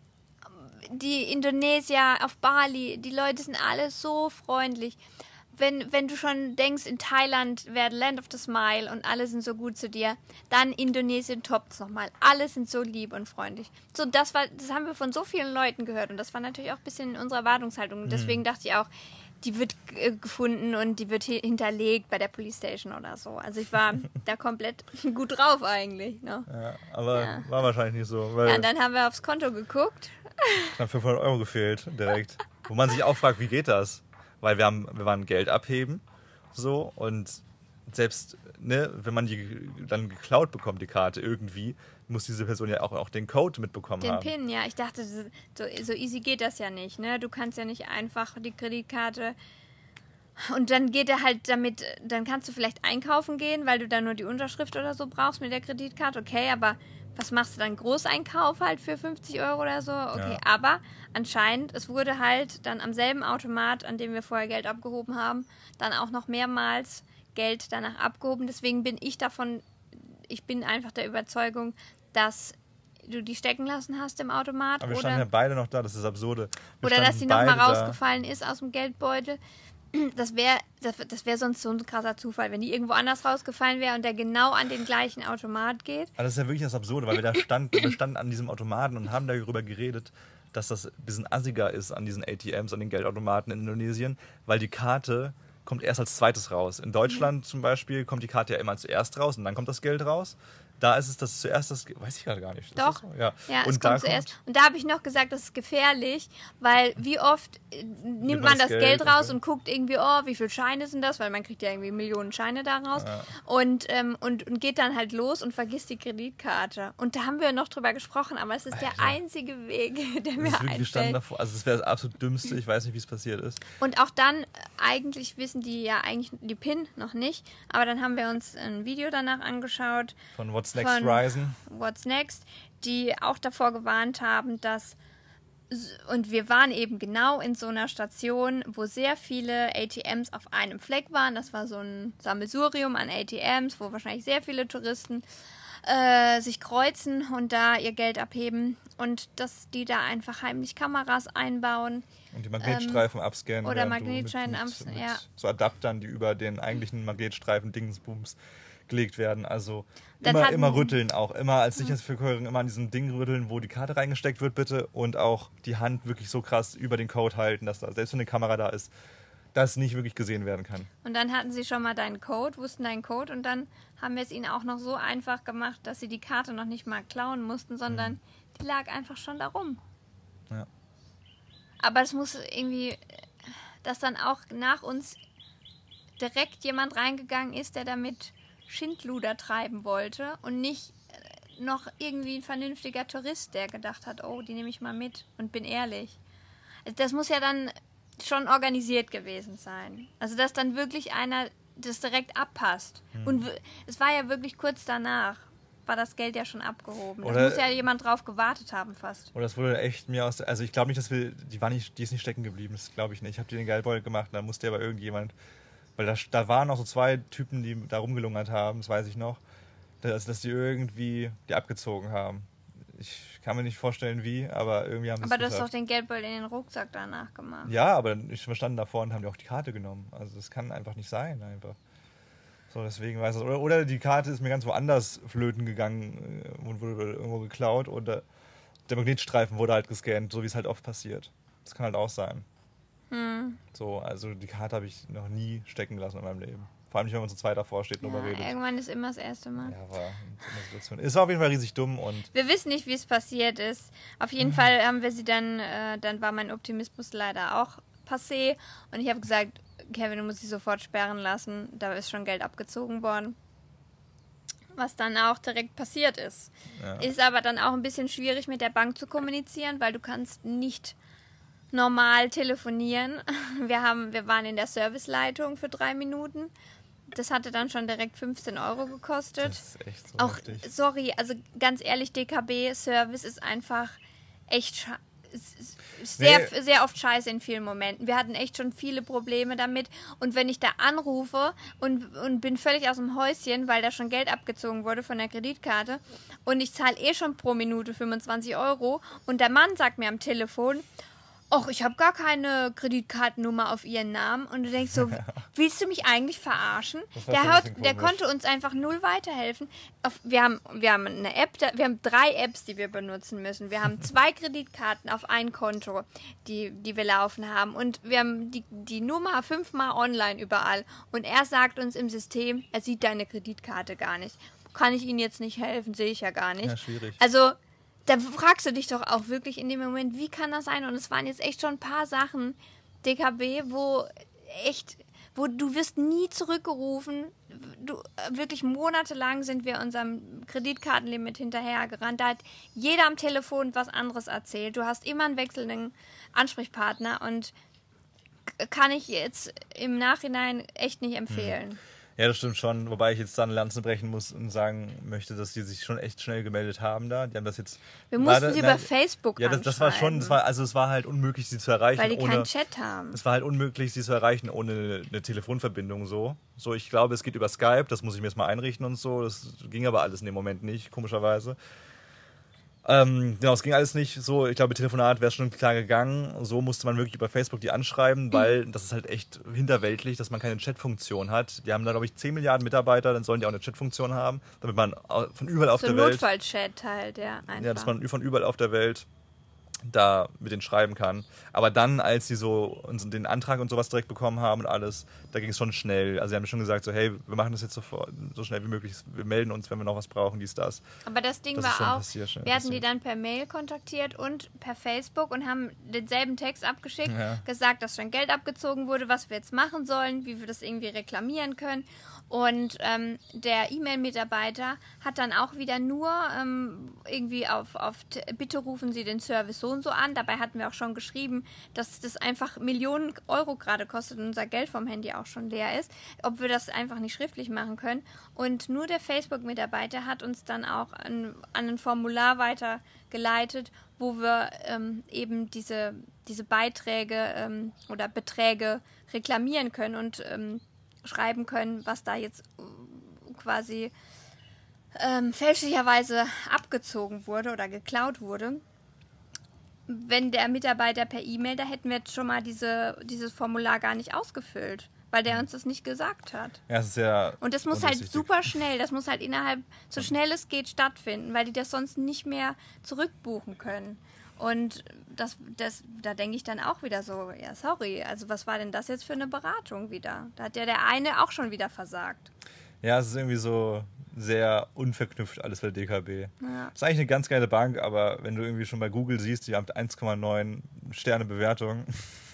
die Indonesier auf Bali, die Leute sind alle so freundlich wenn, wenn du schon denkst, in Thailand wäre Land of the Smile und alle sind so gut zu dir, dann Indonesien toppt nochmal. Alle sind so lieb und freundlich. So, das war, das haben wir von so vielen Leuten gehört und das war natürlich auch ein bisschen in unserer Erwartungshaltung. Und deswegen mhm. dachte ich auch, die wird äh, gefunden und die wird hinterlegt bei der Police Station oder so. Also ich war da komplett gut drauf eigentlich. Ne? Ja, aber ja. war wahrscheinlich nicht so. ja, dann haben wir aufs Konto geguckt. Dann 500 Euro gefehlt direkt. Wo man sich auch fragt, wie geht das? Weil wir, haben, wir waren Geld abheben so und selbst ne, wenn man die dann geklaut bekommt, die Karte irgendwie, muss diese Person ja auch, auch den Code mitbekommen den haben. Den PIN, ja. Ich dachte, so, so easy geht das ja nicht. Ne? Du kannst ja nicht einfach die Kreditkarte und dann geht er halt damit, dann kannst du vielleicht einkaufen gehen, weil du da nur die Unterschrift oder so brauchst mit der Kreditkarte, okay, aber was machst du dann? Großeinkauf halt für 50 Euro oder so? Okay, ja. aber anscheinend, es wurde halt dann am selben Automat, an dem wir vorher Geld abgehoben haben, dann auch noch mehrmals Geld danach abgehoben. Deswegen bin ich davon, ich bin einfach der Überzeugung, dass du die stecken lassen hast im Automat. Aber wir standen ja beide noch da, das ist absurde. Wir oder dass sie nochmal rausgefallen da. ist aus dem Geldbeutel das wäre das, das wär sonst so ein krasser Zufall, wenn die irgendwo anders rausgefallen wäre und der genau an den gleichen Automat geht. Aber das ist ja wirklich das Absurde, weil wir da standen, wir standen an diesem Automaten und haben darüber geredet, dass das ein bisschen assiger ist an diesen ATMs, an den Geldautomaten in Indonesien, weil die Karte kommt erst als zweites raus. In Deutschland mhm. zum Beispiel kommt die Karte ja immer zuerst raus und dann kommt das Geld raus. Da ist es das zuerst, das weiß ich gerade gar nicht. Das Doch. So? Ja, ja und es kommt zuerst. Und da habe ich noch gesagt, das ist gefährlich, weil wie oft äh, nimmt man das, Geld, Geld raus okay. und guckt irgendwie, oh, wie viele Scheine sind das? Weil man kriegt ja irgendwie Millionen Scheine daraus. Ja. Und, ähm, und, und geht dann halt los und vergisst die Kreditkarte. Und da haben wir noch drüber gesprochen, aber es ist Alter. der einzige Weg, der mir einfällt. Wir standen davor. Also es wäre das absolut dümmste. Ich weiß nicht, wie es passiert ist. Und auch dann, äh, eigentlich wissen die ja eigentlich die PIN noch nicht. Aber dann haben wir uns ein Video danach angeschaut. Von WhatsApp What's Next Ryzen. What's Next, die auch davor gewarnt haben, dass und wir waren eben genau in so einer Station, wo sehr viele ATMs auf einem Fleck waren. Das war so ein Sammelsurium an ATMs, wo wahrscheinlich sehr viele Touristen äh, sich kreuzen und da ihr Geld abheben und dass die da einfach heimlich Kameras einbauen. Und die Magnetstreifen ähm, abscannen. Oder Magnetstreifen abscannen, ja. So Adaptern, die über den eigentlichen Magnetstreifen Dingsbums gelegt werden. Also immer, immer rütteln auch. Immer als Sicherheitsverkäuferin immer an diesem Ding rütteln, wo die Karte reingesteckt wird, bitte. Und auch die Hand wirklich so krass über den Code halten, dass da, selbst wenn eine Kamera da ist, das nicht wirklich gesehen werden kann. Und dann hatten sie schon mal deinen Code, wussten deinen Code und dann haben wir es ihnen auch noch so einfach gemacht, dass sie die Karte noch nicht mal klauen mussten, sondern mhm. die lag einfach schon da rum. Ja. Aber es muss irgendwie, dass dann auch nach uns direkt jemand reingegangen ist, der damit Schindluder treiben wollte und nicht äh, noch irgendwie ein vernünftiger Tourist, der gedacht hat, oh, die nehme ich mal mit und bin ehrlich. Das muss ja dann schon organisiert gewesen sein. Also, dass dann wirklich einer das direkt abpasst. Hm. Und es war ja wirklich kurz danach, war das Geld ja schon abgehoben. Oder da muss ja jemand drauf gewartet haben fast. Oder das wurde echt mir aus. Also, ich glaube nicht, dass wir. Die war nicht, die ist nicht stecken geblieben, das glaube ich nicht. Ich habe dir den Geldbeutel gemacht, da musste aber irgendjemand Weil da, da waren auch so zwei Typen, die da rumgelungert haben, das weiß ich noch, dass, dass die irgendwie die abgezogen haben. Ich kann mir nicht vorstellen, wie, aber irgendwie haben sie Aber du hast doch den Geldbeutel in den Rucksack danach gemacht. Ja, aber ich stand davor und haben die auch die Karte genommen. Also das kann einfach nicht sein, einfach. So, deswegen weiß ich oder, oder die Karte ist mir ganz woanders flöten gegangen äh, und wurde irgendwo geklaut oder der Magnetstreifen wurde halt gescannt, so wie es halt oft passiert. Das kann halt auch sein. Hm. So, also die Karte habe ich noch nie stecken lassen in meinem Leben. Vor allem nicht, wenn man zu zweit davor steht und Ja, darüber redet. irgendwann ist immer das erste Mal. Ja, aber in so Situation. Es war auf jeden Fall riesig dumm und Wir wissen nicht, wie es passiert ist. Auf jeden Mhm. Fall haben wir sie dann, äh, dann war mein Optimismus leider auch passé. Und ich habe gesagt, Kevin, du musst sie sofort sperren lassen. Da ist schon Geld abgezogen worden. Was dann auch direkt passiert ist. ja. Ist aber dann auch ein bisschen schwierig mit der Bank zu kommunizieren, weil du kannst nicht normal telefonieren. Wir, haben, wir waren in der Serviceleitung für drei Minuten. Das hatte dann schon direkt 15 Euro gekostet. das ist echt so Auch, heftig. sorry, also ganz ehrlich, DKB-Service ist einfach echt sehr, Nee. sehr oft scheiße in vielen Momenten. Wir hatten echt schon viele Probleme damit. Und wenn ich da anrufe und, und bin völlig aus dem Häuschen, weil da schon Geld abgezogen wurde von der Kreditkarte und ich zahle eh schon pro Minute 25 Euro und der Mann sagt mir am Telefon, Och, ich habe gar keine Kreditkartennummer auf ihren Namen. Und du denkst so, willst du mich eigentlich verarschen? Der, hat, der konnte uns einfach null weiterhelfen. Auf, wir, haben, wir haben eine App, wir haben drei Apps, die wir benutzen müssen. Wir haben zwei Kreditkarten auf ein Konto, die, die wir laufen haben. Und wir haben die, die Nummer fünfmal online überall. Und er sagt uns im System, er sieht deine Kreditkarte gar nicht. Kann ich Ihnen jetzt nicht helfen, sehe ich ja gar nicht. Ja, schwierig. Also, da fragst du dich doch auch wirklich in dem Moment, wie kann das sein? Und es waren jetzt echt schon ein paar Sachen, DKB, wo echt, wo du wirst nie zurückgerufen. Du, wirklich monatelang sind wir unserem Kreditkartenlimit hinterhergerannt. Da hat jeder am Telefon was anderes erzählt. Du hast immer einen wechselnden Ansprechpartner und kann ich jetzt im Nachhinein echt nicht empfehlen. Ja, das stimmt schon. Wobei ich jetzt dann Lanzen brechen muss und sagen möchte, dass die sich schon echt schnell gemeldet haben da. Die haben das jetzt. Wir mussten da- sie na, über Facebook Ja, das, das war schon, das war, also es war halt unmöglich, sie zu erreichen. weil die ohne, keinen Chat haben. es war halt unmöglich, sie zu erreichen ohne eine Telefonverbindung so. So, ich glaube, es geht über Skype, das muss ich mir jetzt mal einrichten und so. Das ging aber alles in dem Moment nicht, komischerweise. Ähm, genau, es ging alles nicht so. Ich glaube, Telefonat wäre schon klar gegangen. So musste man wirklich über Facebook die anschreiben, weil das ist halt echt hinterweltlich, dass man keine Chatfunktion hat. Die haben da, glaube ich, 10 Milliarden Mitarbeiter, dann sollen die auch eine Chatfunktion haben, damit man von überall auf so der ein Welt. Notfallchat halt, ja. Einfach. Ja, dass man von überall auf der Welt da mit denen schreiben kann. Aber dann, als sie so den Antrag und sowas direkt bekommen haben und alles, da ging es schon schnell. Also sie haben schon gesagt, so hey, wir machen das jetzt sofort, so schnell wie möglich. Wir melden uns, wenn wir noch was brauchen, dies, das. Aber das Ding Das war auch, wir hatten die dann per Mail kontaktiert und per Facebook und haben denselben Text abgeschickt, Ja. gesagt, dass schon Geld abgezogen wurde, was wir jetzt machen sollen, wie wir das irgendwie reklamieren können. Und ähm, der E-Mail-Mitarbeiter hat dann auch wieder nur ähm, irgendwie auf, auf bitte rufen Sie den Service so und so an. Dabei hatten wir auch schon geschrieben, dass das einfach Millionen Euro gerade kostet und unser Geld vom Handy auch schon leer ist. Ob wir das einfach nicht schriftlich machen können. Und nur der Facebook-Mitarbeiter hat uns dann auch an, an ein Formular weitergeleitet, wo wir ähm, eben diese, diese Beiträge ähm, oder Beträge reklamieren können und ähm, schreiben können, was da jetzt äh, quasi ähm, fälschlicherweise abgezogen wurde oder geklaut wurde. Wenn der Mitarbeiter per E-Mail, da hätten wir jetzt schon mal diese, dieses Formular gar nicht ausgefüllt, weil der uns das nicht gesagt hat. Ja, es ist ja. Und das muss halt super schnell, das muss halt innerhalb, so schnell es geht, stattfinden, weil die das sonst nicht mehr zurückbuchen können. Und das, das, da denke ich dann auch wieder so, ja, sorry, also was war denn das jetzt für eine Beratung wieder? Da hat ja der eine auch schon wieder versagt. Ja, es ist irgendwie so sehr unverknüpft alles bei DKB. Ja. Ist eigentlich eine ganz geile Bank, aber wenn du irgendwie schon bei Google siehst, die haben 1,9 Sterne Bewertung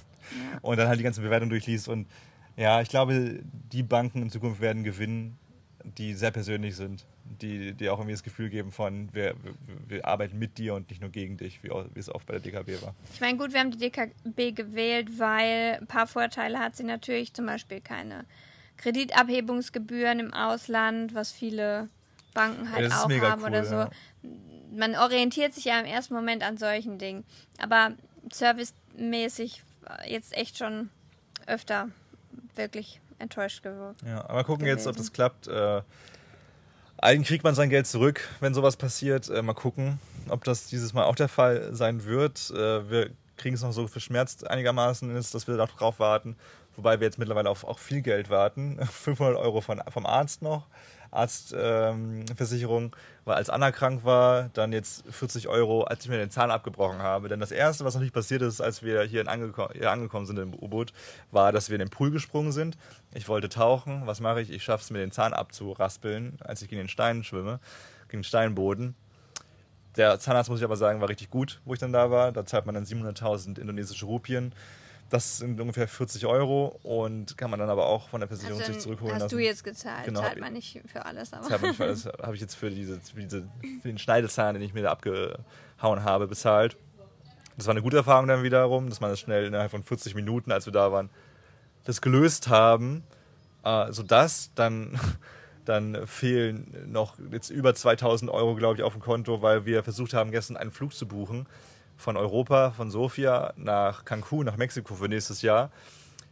und dann halt die ganze Bewertung durchliest und ja, ich glaube, die Banken in Zukunft werden gewinnen, die sehr persönlich sind, die, die auch irgendwie das Gefühl geben von, wir, wir, wir arbeiten mit dir und nicht nur gegen dich, wie, auch- wie es oft bei der DKB war. Ich meine, gut, wir haben die DKB gewählt, weil ein paar Vorteile hat sie natürlich, zum Beispiel keine Kreditabhebungsgebühren im Ausland, was viele Banken halt auch haben cool, oder so. ja. Man orientiert sich ja im ersten Moment an solchen Dingen, aber servicemäßig jetzt echt schon öfter wirklich enttäuscht geworden. Ja, aber gucken gewesen. jetzt, ob das klappt. Äh, eigentlich kriegt man sein Geld zurück, wenn sowas passiert. Äh, mal gucken, ob das dieses Mal auch der Fall sein wird. Äh, wir kriegen es noch so verschmerzt einigermaßen, ist, dass wir darauf warten. Wobei wir jetzt mittlerweile auf auch viel Geld warten. 500 Euro von, vom Arzt noch. Arztversicherung, ähm, weil als Anna krank war, dann jetzt 40 Euro, als ich mir den Zahn abgebrochen habe. Denn das Erste, was natürlich passiert ist, als wir hier, angeko hier angekommen sind im U-Boot, war, dass wir in den Pool gesprungen sind. Ich wollte tauchen. Was mache ich? Ich schaffe es mir den Zahn abzuraspeln, als ich gegen den Stein schwimme, gegen den Steinboden. Der Zahnarzt, muss ich aber sagen, war richtig gut, wo ich dann da war. Da zahlt man dann 700.000 indonesische Rupien. Das sind ungefähr 40 Euro und kann man dann aber auch von der Versicherung also sich zurückholen hast lassen. Hast du jetzt gezahlt? Genau, zahlt man nicht für alles. Aber. Zahlt man nicht für alles. habe ich jetzt für, diese, für, diese, für den Schneidezahn, den ich mir da abgehauen habe, bezahlt. Das war eine gute Erfahrung dann wiederum, dass man das schnell innerhalb von 40 Minuten, als wir da waren, das gelöst haben, äh, sodass dann dann fehlen noch jetzt über 2000 Euro, glaube ich, auf dem Konto, weil wir versucht haben, gestern einen Flug zu buchen von Europa, von Sofia nach Cancun, nach Mexiko für nächstes Jahr,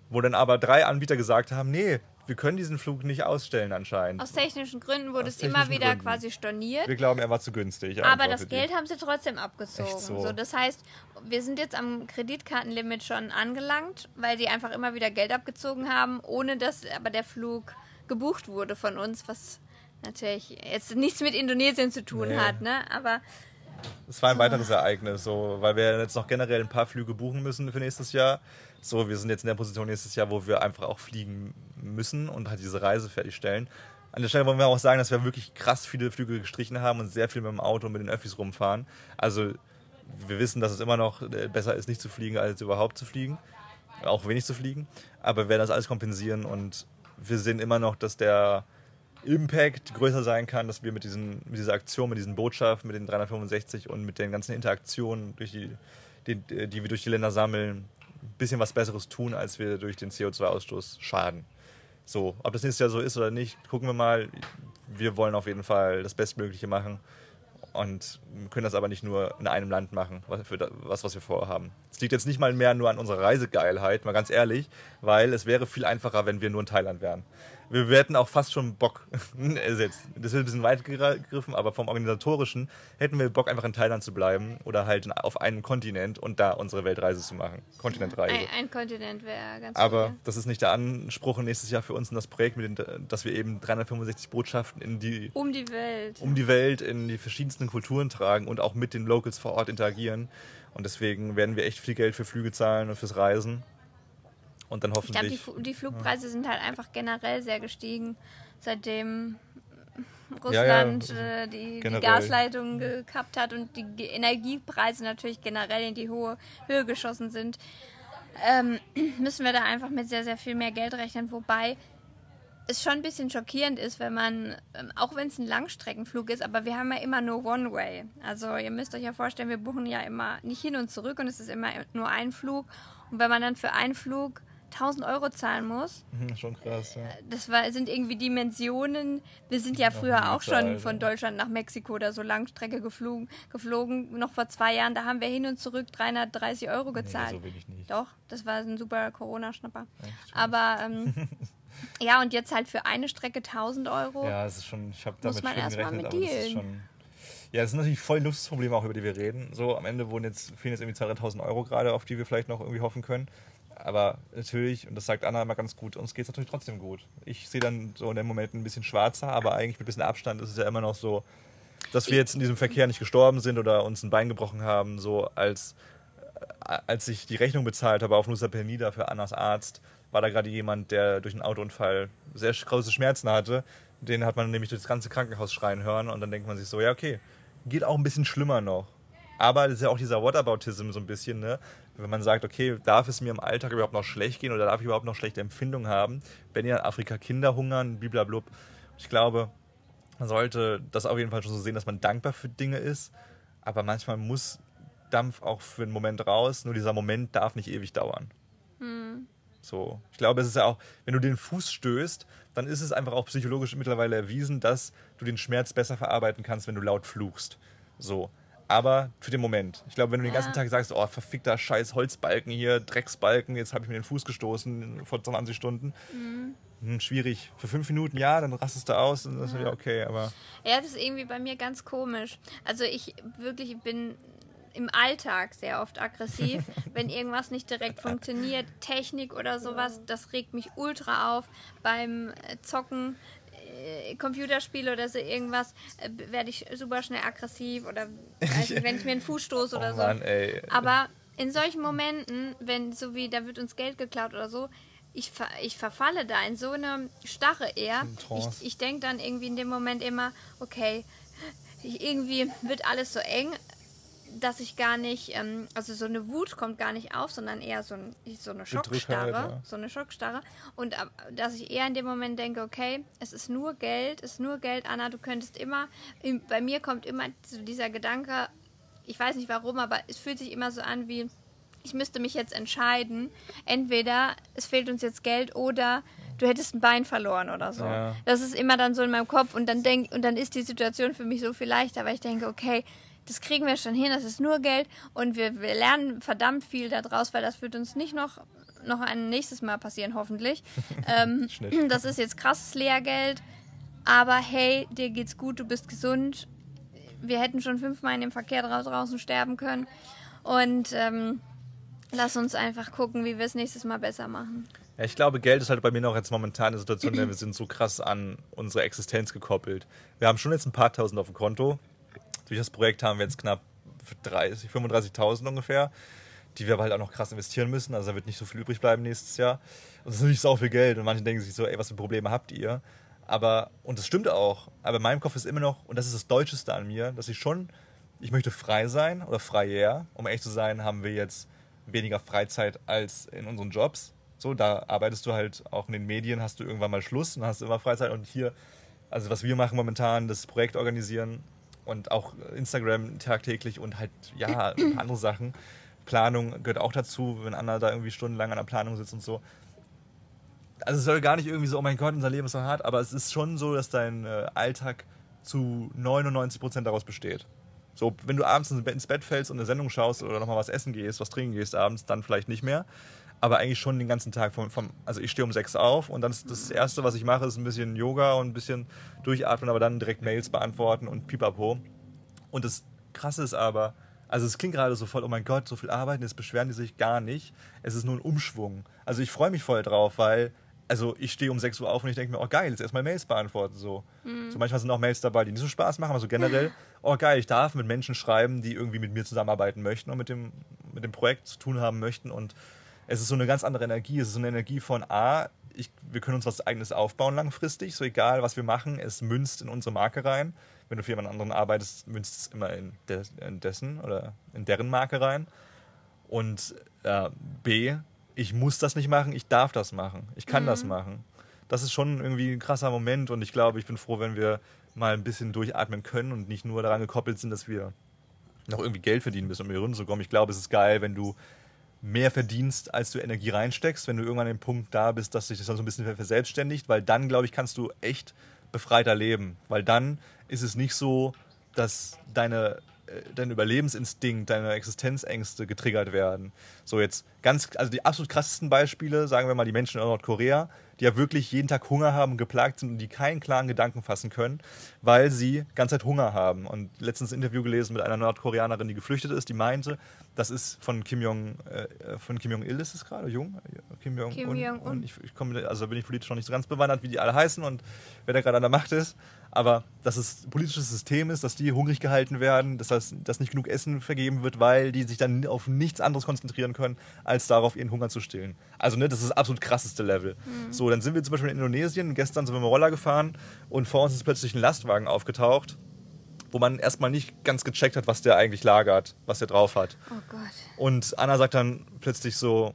wo dann aber drei Anbieter gesagt haben, nee, wir können diesen Flug nicht ausstellen anscheinend. Aus technischen Gründen wurde Aus es immer wieder Gründen. quasi storniert. Wir glauben, er war zu günstig. Aber das Geld haben sie trotzdem abgezogen. So. so. das heißt, wir sind jetzt am Kreditkartenlimit schon angelangt, weil die einfach immer wieder Geld abgezogen haben, ohne dass aber der Flug gebucht wurde von uns, was natürlich jetzt nichts mit Indonesien zu tun nee. hat, ne? Aber es war ein weiteres Ereignis, so, weil wir jetzt noch generell ein paar Flüge buchen müssen für nächstes Jahr. So, wir sind jetzt in der Position nächstes Jahr, wo wir einfach auch fliegen müssen und halt diese Reise fertigstellen. An der Stelle wollen wir auch sagen, dass wir wirklich krass viele Flüge gestrichen haben und sehr viel mit dem Auto und mit den Öffis rumfahren. Also wir wissen, dass es immer noch äh, besser ist, nicht zu fliegen, als überhaupt zu fliegen. Auch wenig zu fliegen. Aber wir werden das alles kompensieren und wir sehen immer noch, dass der Impact größer sein kann, dass wir mit, diesen, mit dieser Aktion, mit diesen Botschaften, mit den 365 und mit den ganzen Interaktionen, durch die, die, die wir durch die Länder sammeln, ein bisschen was Besseres tun, als wir durch den CO2-Ausstoß schaden. So, ob das nächstes Jahr so ist oder nicht, gucken wir mal. Wir wollen auf jeden Fall das Bestmögliche machen und können das aber nicht nur in einem Land machen, was, für was, was wir vorhaben. Es liegt jetzt nicht mal mehr nur an unserer Reisegeilheit, mal ganz ehrlich, weil es wäre viel einfacher, wenn wir nur in Thailand wären wir, wir hätten auch fast schon Bock, also jetzt, das wird ein bisschen weit gegriffen, aber vom Organisatorischen hätten wir Bock, einfach in Thailand zu bleiben oder halt auf einem Kontinent und da unsere Weltreise zu machen. Kontinentreise. Ein, ein Kontinent wäre ganz Aber cool. das ist nicht der Anspruch nächstes Jahr für uns in das Projekt, mit den, dass wir eben 365 Botschaften in die, um die Welt. Um die Welt, in die verschiedensten Kulturen tragen und auch mit den Locals vor Ort interagieren. Und deswegen werden wir echt viel Geld für Flüge zahlen und fürs Reisen. Und dann hoffentlich. Ich glaube, die, die, Flugpreise ja. sind halt einfach generell sehr gestiegen, seitdem Russland ja, ja, äh, die, die, Gasleitungen gekappt hat und die Energiepreise natürlich generell in die hohe Höhe geschossen sind. Ähm, müssen wir da einfach mit sehr, sehr viel mehr Geld rechnen, wobei es schon ein bisschen schockierend ist, wenn man, ähm, auch wenn es ein Langstreckenflug ist, aber wir haben ja immer nur One-Way. Also ihr müsst euch ja vorstellen, wir buchen ja immer nicht hin und zurück und es ist immer nur ein Flug. Und wenn man dann für einen Flug 1000 Euro zahlen muss. Mhm, schon krass, ja. Das war, sind irgendwie Dimensionen. Wir sind ja früher auch schon von Deutschland nach Mexiko oder so Langstrecke geflogen, geflogen. Noch vor zwei Jahren, da haben wir hin und zurück 330 Euro gezahlt. Nee, so wenig nicht. Doch, das war ein super Corona-Schnapper. Aber ähm, ja, und jetzt halt für eine Strecke 1000 Euro. Ja, das ist schon, ich habe damit schon gerechnet, mit aber das ist schon... Ja, das sind natürlich voll Luxusprobleme auch, über die wir reden. So, am Ende wurden jetzt, fehlen jetzt irgendwie 2.000, 3.000 Euro gerade, auf die wir vielleicht noch irgendwie hoffen können. Aber natürlich, und das sagt Anna immer ganz gut, uns geht es natürlich trotzdem gut. Ich sehe dann so in dem Moment ein bisschen schwarzer, aber eigentlich mit ein bisschen Abstand ist es ja immer noch so, dass wir jetzt in diesem Verkehr nicht gestorben sind oder uns ein Bein gebrochen haben, so als, äh, als ich die Rechnung bezahlt habe auf Nusa Penida für Annas Arzt, war da gerade jemand, der durch einen Autounfall sehr große Schmerzen hatte. Den hat man nämlich durch das ganze Krankenhaus schreien hören und dann denkt man sich so, ja okay, geht auch ein bisschen schlimmer noch. Aber das ist ja auch dieser Whataboutism so ein bisschen, ne? Wenn man sagt, okay, darf es mir im Alltag überhaupt noch schlecht gehen oder darf ich überhaupt noch schlechte Empfindungen haben, wenn ja in Afrika Kinder hungern, bliblablub. Ich glaube, man sollte das auf jeden Fall schon so sehen, dass man dankbar für Dinge ist, aber manchmal muss Dampf auch für einen Moment raus, nur dieser Moment darf nicht ewig dauern. Hm. So, ich glaube, es ist ja auch, wenn du den Fuß stößt, dann ist es einfach auch psychologisch mittlerweile erwiesen, dass du den Schmerz besser verarbeiten kannst, wenn du laut fluchst. So aber für den Moment. Ich glaube, wenn du den ganzen Tag sagst, oh, verfickter scheiß Holzbalken hier, Drecksbalken, jetzt habe ich mir den Fuß gestoßen vor 20 Stunden, mhm. hm, schwierig. Für fünf Minuten ja, dann rastest du aus und das ist ja okay, aber. Ja, das ist irgendwie bei mir ganz komisch. Also ich wirklich bin im Alltag sehr oft aggressiv, wenn irgendwas nicht direkt funktioniert, Technik oder sowas, das regt mich ultra auf. Beim äh, Zocken, äh, Computerspiele oder so irgendwas, äh, werde ich super schnell aggressiv oder weiß nicht, wenn ich mir einen Fuß stoße oder oh Mann, so. ey. Aber in solchen Momenten, wenn so wie da wird uns Geld geklaut oder so, ich, ver ich verfalle da in so eine Starre eher. Ich, ich denke dann irgendwie in dem Moment immer, okay, irgendwie wird alles so eng, dass ich gar nicht, ähm, also so eine Wut kommt gar nicht auf, sondern eher so, ein, so eine Schockstarre. ja. So eine Schockstarre. Und äh, dass ich eher in dem Moment denke, okay, es ist nur Geld, es ist nur Geld, Anna, du könntest immer, im- bei mir kommt immer so dieser Gedanke, ich weiß nicht warum, aber es fühlt sich immer so an wie, ich müsste mich jetzt entscheiden, entweder es fehlt uns jetzt Geld oder du hättest ein Bein verloren oder so. Ja. Das ist immer dann so in meinem Kopf und dann denk, und dann ist die Situation für mich so viel leichter, weil ich denke, okay, das kriegen wir schon hin, das ist nur Geld und wir, wir lernen verdammt viel daraus, weil das wird uns nicht noch, noch ein nächstes Mal passieren, hoffentlich. ähm, das ist jetzt krasses Lehrgeld, aber hey, dir geht's gut, du bist gesund. Wir hätten schon fünfmal in dem Verkehr dra draußen sterben können und ähm, lass uns einfach gucken, wie wir es nächstes Mal besser machen. Ja, ich glaube, Geld ist halt bei mir noch jetzt momentan eine Situation, der wir sind so krass an unsere Existenz gekoppelt. Wir haben schon jetzt ein paar tausend auf dem Konto. Durch das Projekt haben wir jetzt knapp 30, 35.000 ungefähr, die wir aber halt auch noch krass investieren müssen. Also da wird nicht so viel übrig bleiben nächstes Jahr. Und das ist natürlich sau viel Geld. Und manche denken sich so, ey, was für Probleme habt ihr? Aber, und das stimmt auch, aber in meinem Kopf ist immer noch, und das ist das Deutscheste an mir, dass ich schon, ich möchte frei sein oder freier. Um ehrlich zu sein, haben wir jetzt weniger Freizeit als in unseren Jobs. So, da arbeitest du halt auch in den Medien, hast du irgendwann mal Schluss und hast immer Freizeit. Und hier, also was wir machen momentan, das Projekt organisieren und auch Instagram tagtäglich und halt, ja, ein paar andere Sachen. Planung gehört auch dazu, wenn Anna da irgendwie stundenlang an der Planung sitzt und so. Also es soll gar nicht irgendwie so, oh mein Gott, unser Leben ist so hart, aber es ist schon so, dass dein äh, Alltag zu 99% daraus besteht. So, wenn du abends ins Bett- ins Bett fällst und eine Sendung schaust oder nochmal was essen gehst, was trinken gehst abends, dann vielleicht nicht mehr. Aber eigentlich schon den ganzen Tag vom, vom also ich stehe um sechs auf und dann ist das Erste, was ich mache, ist ein bisschen Yoga und ein bisschen durchatmen, aber dann direkt Mails beantworten und pipapo. Und das Krasse ist aber, also es klingt gerade so voll, oh mein Gott, so viel arbeiten, jetzt beschweren die sich gar nicht. Es ist nur ein Umschwung. Also ich freue mich voll drauf, weil, also ich stehe um 6 Uhr auf und ich denke mir, oh geil, jetzt erstmal Mails beantworten. So. so manchmal sind auch Mails dabei, die nicht so Spaß machen, aber so generell, oh geil, ich darf mit Menschen schreiben, die irgendwie mit mir zusammenarbeiten möchten und mit dem, mit dem Projekt zu tun haben möchten. Und es ist so eine ganz andere Energie. Es ist so eine Energie von A, ich, wir können uns was eigenes aufbauen langfristig, so egal was wir machen, es münzt in unsere Marke rein. Wenn du für jemand anderen arbeitest, münzt es immer in, de, in dessen oder in deren Marke rein. Und äh, B, ich muss das nicht machen, ich darf das machen. Ich kann das machen. Das ist schon irgendwie ein krasser Moment und ich glaube, ich bin froh, wenn wir mal ein bisschen durchatmen können und nicht nur daran gekoppelt sind, dass wir noch irgendwie Geld verdienen müssen, um hier runterzukommen. Ich glaube, es ist geil, wenn du mehr verdienst, als du Energie reinsteckst, wenn du irgendwann an dem Punkt da bist, dass sich das dann so ein bisschen verselbstständigt, weil dann, glaube ich, kannst du echt befreiter leben. Weil dann ist es nicht so, dass deine, äh, dein Überlebensinstinkt, deine Existenzängste getriggert werden. So jetzt ganz, also die absolut krassesten Beispiele, sagen wir mal die Menschen in Nordkorea, die ja wirklich jeden Tag Hunger haben geplagt sind und die keinen klaren Gedanken fassen können, weil sie ganze Zeit Hunger haben. Und letztens ein Interview gelesen mit einer Nordkoreanerin, die geflüchtet ist, die meinte, das ist von Kim Jong, äh, von Kim Jong Il ist es gerade, Jung? Kim Jong Kim Un. Jong-un. Und ich, ich komme, also da bin ich politisch noch nicht so ganz bewandert, wie die alle heißen und wer da gerade an der Macht ist. Aber dass es ein politisches System ist, dass die hungrig gehalten werden, dass, das, dass nicht genug Essen vergeben wird, weil die sich dann auf nichts anderes konzentrieren können, als darauf, ihren Hunger zu stillen. Also, ne, das ist das absolut krasseste Level. So, dann sind wir zum Beispiel in Indonesien. Gestern sind wir mit dem Roller gefahren und vor uns ist plötzlich ein Lastwagen aufgetaucht, wo man erstmal nicht ganz gecheckt hat, was der eigentlich lagert, was der drauf hat. Oh Gott. Und Anna sagt dann plötzlich so,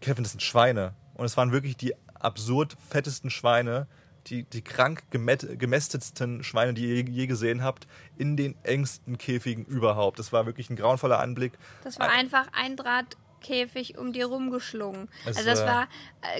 Kevin, das sind Schweine. Und es waren wirklich die absurd fettesten Schweine, die, die krank gemästetsten Schweine, die ihr je gesehen habt, in den engsten Käfigen überhaupt. Das war wirklich ein grauenvoller Anblick. Das war einfach ein Draht Käfig um die rumgeschlungen. Es also das war- war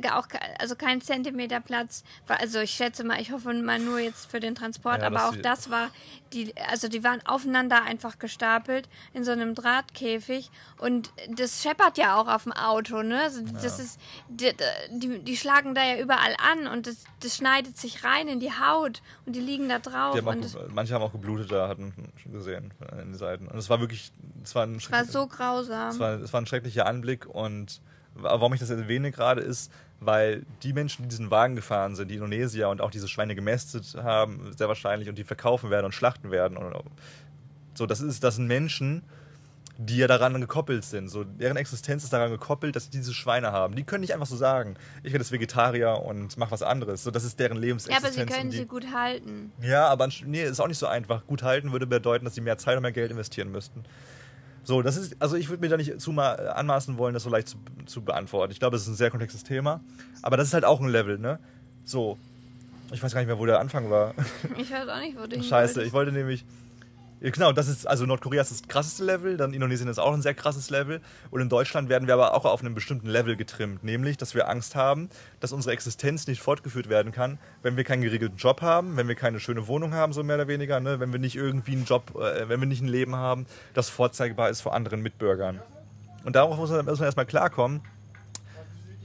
äh, auch also kein Zentimeter Platz. Also ich schätze mal, ich hoffe mal nur jetzt für den Transport, Ja, aber auch das war die, also die waren aufeinander einfach gestapelt in so einem Drahtkäfig und das scheppert ja auch auf dem Auto, ne? Also Das ist die, die, die schlagen da ja überall an und das, das schneidet sich rein in die Haut und die liegen da drauf haben auch, es manche haben auch geblutet, da hatten schon gesehen an den Seiten. Und es war wirklich, es war ein war so grausam. Es war, es war ein schrecklicher Anblick und warum ich das erwähne gerade ist, weil die Menschen, die diesen Wagen gefahren sind, die Indonesier und auch diese Schweine gemästet haben, sehr wahrscheinlich und die verkaufen werden und schlachten werden. Und so, das ist, das sind Menschen, die ja daran gekoppelt sind. So, deren Existenz ist daran gekoppelt, dass sie diese Schweine haben. Die können nicht einfach so sagen, ich werde jetzt Vegetarier und mach was anderes. So, das ist deren ja, Lebensexistenz. aber sie können die, sie gut halten. ja, aber nee, ist auch nicht so einfach. Gut halten würde bedeuten, dass sie mehr Zeit und mehr Geld investieren müssten. So, das ist, also ich würde mir da nicht zu mal äh, anmaßen wollen, das so leicht zu, zu beantworten. Ich glaube, es ist ein sehr komplexes Thema. Aber das ist halt auch ein Level, ne? So. Ich weiß gar nicht mehr, wo der Anfang war. Ich weiß auch nicht, wo du Scheiße, ich wollte nämlich. Genau, das ist, also Nordkorea ist das krasseste Level, dann Indonesien ist auch ein sehr krasses Level. Und in Deutschland werden wir aber auch auf einem bestimmten Level getrimmt, nämlich, dass wir Angst haben, dass unsere Existenz nicht fortgeführt werden kann, wenn wir keinen geregelten Job haben, wenn wir keine schöne Wohnung haben, so mehr oder weniger, ne? wenn wir nicht irgendwie einen Job, äh, wenn wir nicht ein Leben haben, das vorzeigbar ist vor anderen Mitbürgern. Und darauf muss man, muss man erstmal klarkommen,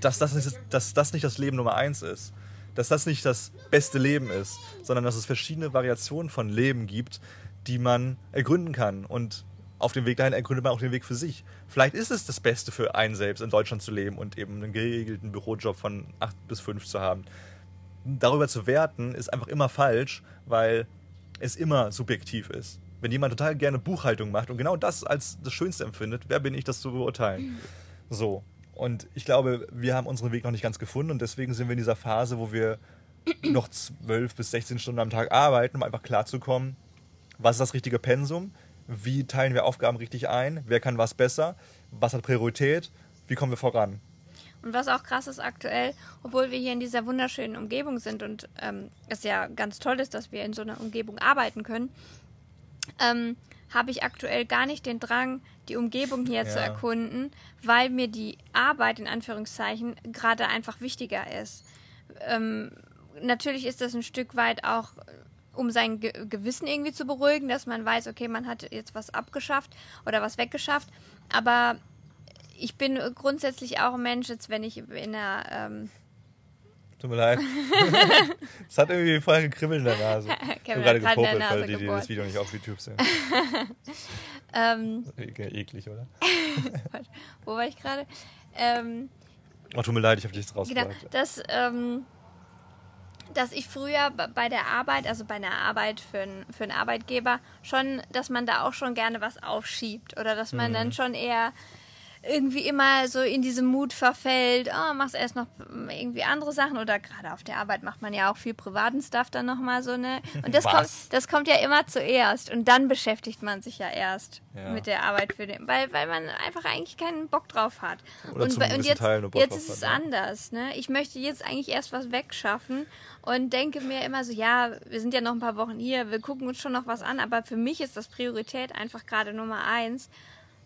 dass das, nicht, dass das nicht das Leben Nummer eins ist. Dass das nicht das beste Leben ist, sondern dass es verschiedene Variationen von Leben gibt, die man ergründen kann. Und auf dem Weg dahin ergründet man auch den Weg für sich. Vielleicht ist es das Beste für einen selbst, in Deutschland zu leben und eben einen geregelten Bürojob von 8 bis 5 zu haben. Darüber zu werten, ist einfach immer falsch, weil es immer subjektiv ist. Wenn jemand total gerne Buchhaltung macht und genau das als das Schönste empfindet, wer bin ich, das zu beurteilen? So. Und ich glaube, wir haben unseren Weg noch nicht ganz gefunden und deswegen sind wir in dieser Phase, wo wir noch 12 bis 16 Stunden am Tag arbeiten, um einfach klarzukommen, was ist das richtige Pensum, wie teilen wir Aufgaben richtig ein, wer kann was besser, was hat Priorität, wie kommen wir voran. Und was auch krass ist aktuell, obwohl wir hier in dieser wunderschönen Umgebung sind und ähm, es ja ganz toll ist, dass wir in so einer Umgebung arbeiten können, ähm, habe ich aktuell gar nicht den Drang, die Umgebung hier zu Ja. erkunden, weil mir die Arbeit in Anführungszeichen gerade einfach wichtiger ist. Ähm, natürlich ist das ein Stück weit auch, um sein Ge Gewissen irgendwie zu beruhigen, dass man weiß, okay, man hat jetzt was abgeschafft oder was weggeschafft, aber ich bin grundsätzlich auch ein Mensch, jetzt wenn ich in einer ähm, Tut mir leid. Es hat irgendwie voll gekribbelt in der Nase. Ich habe gerade gepopelt, weil die, die das Video nicht auf YouTube sehen. ähm, Eklig, oder? wo war ich gerade? Ähm, Oh, tut mir leid, ich habe dich jetzt genau, rausgebracht. dass, ähm, dass ich früher bei der Arbeit, also bei einer Arbeit für, einen- für einen Arbeitgeber, schon, dass man da auch schon gerne was aufschiebt oder dass man Mhm. dann schon eher irgendwie immer so in diesem Mut verfällt, oh, machst erst noch irgendwie andere Sachen oder gerade auf der Arbeit macht man ja auch viel privaten Stuff dann nochmal so, ne? Und das Was? kommt, das kommt ja immer zuerst und dann beschäftigt man sich ja erst Ja. mit der Arbeit für den, weil, weil man einfach eigentlich keinen Bock drauf hat. Oder und, und jetzt, jetzt ist es ja. anders, ne? Ich möchte jetzt eigentlich erst was wegschaffen und denke mir immer so, ja, wir sind ja noch ein paar Wochen hier, wir gucken uns schon noch was an, aber für mich ist das Priorität einfach gerade Nummer eins,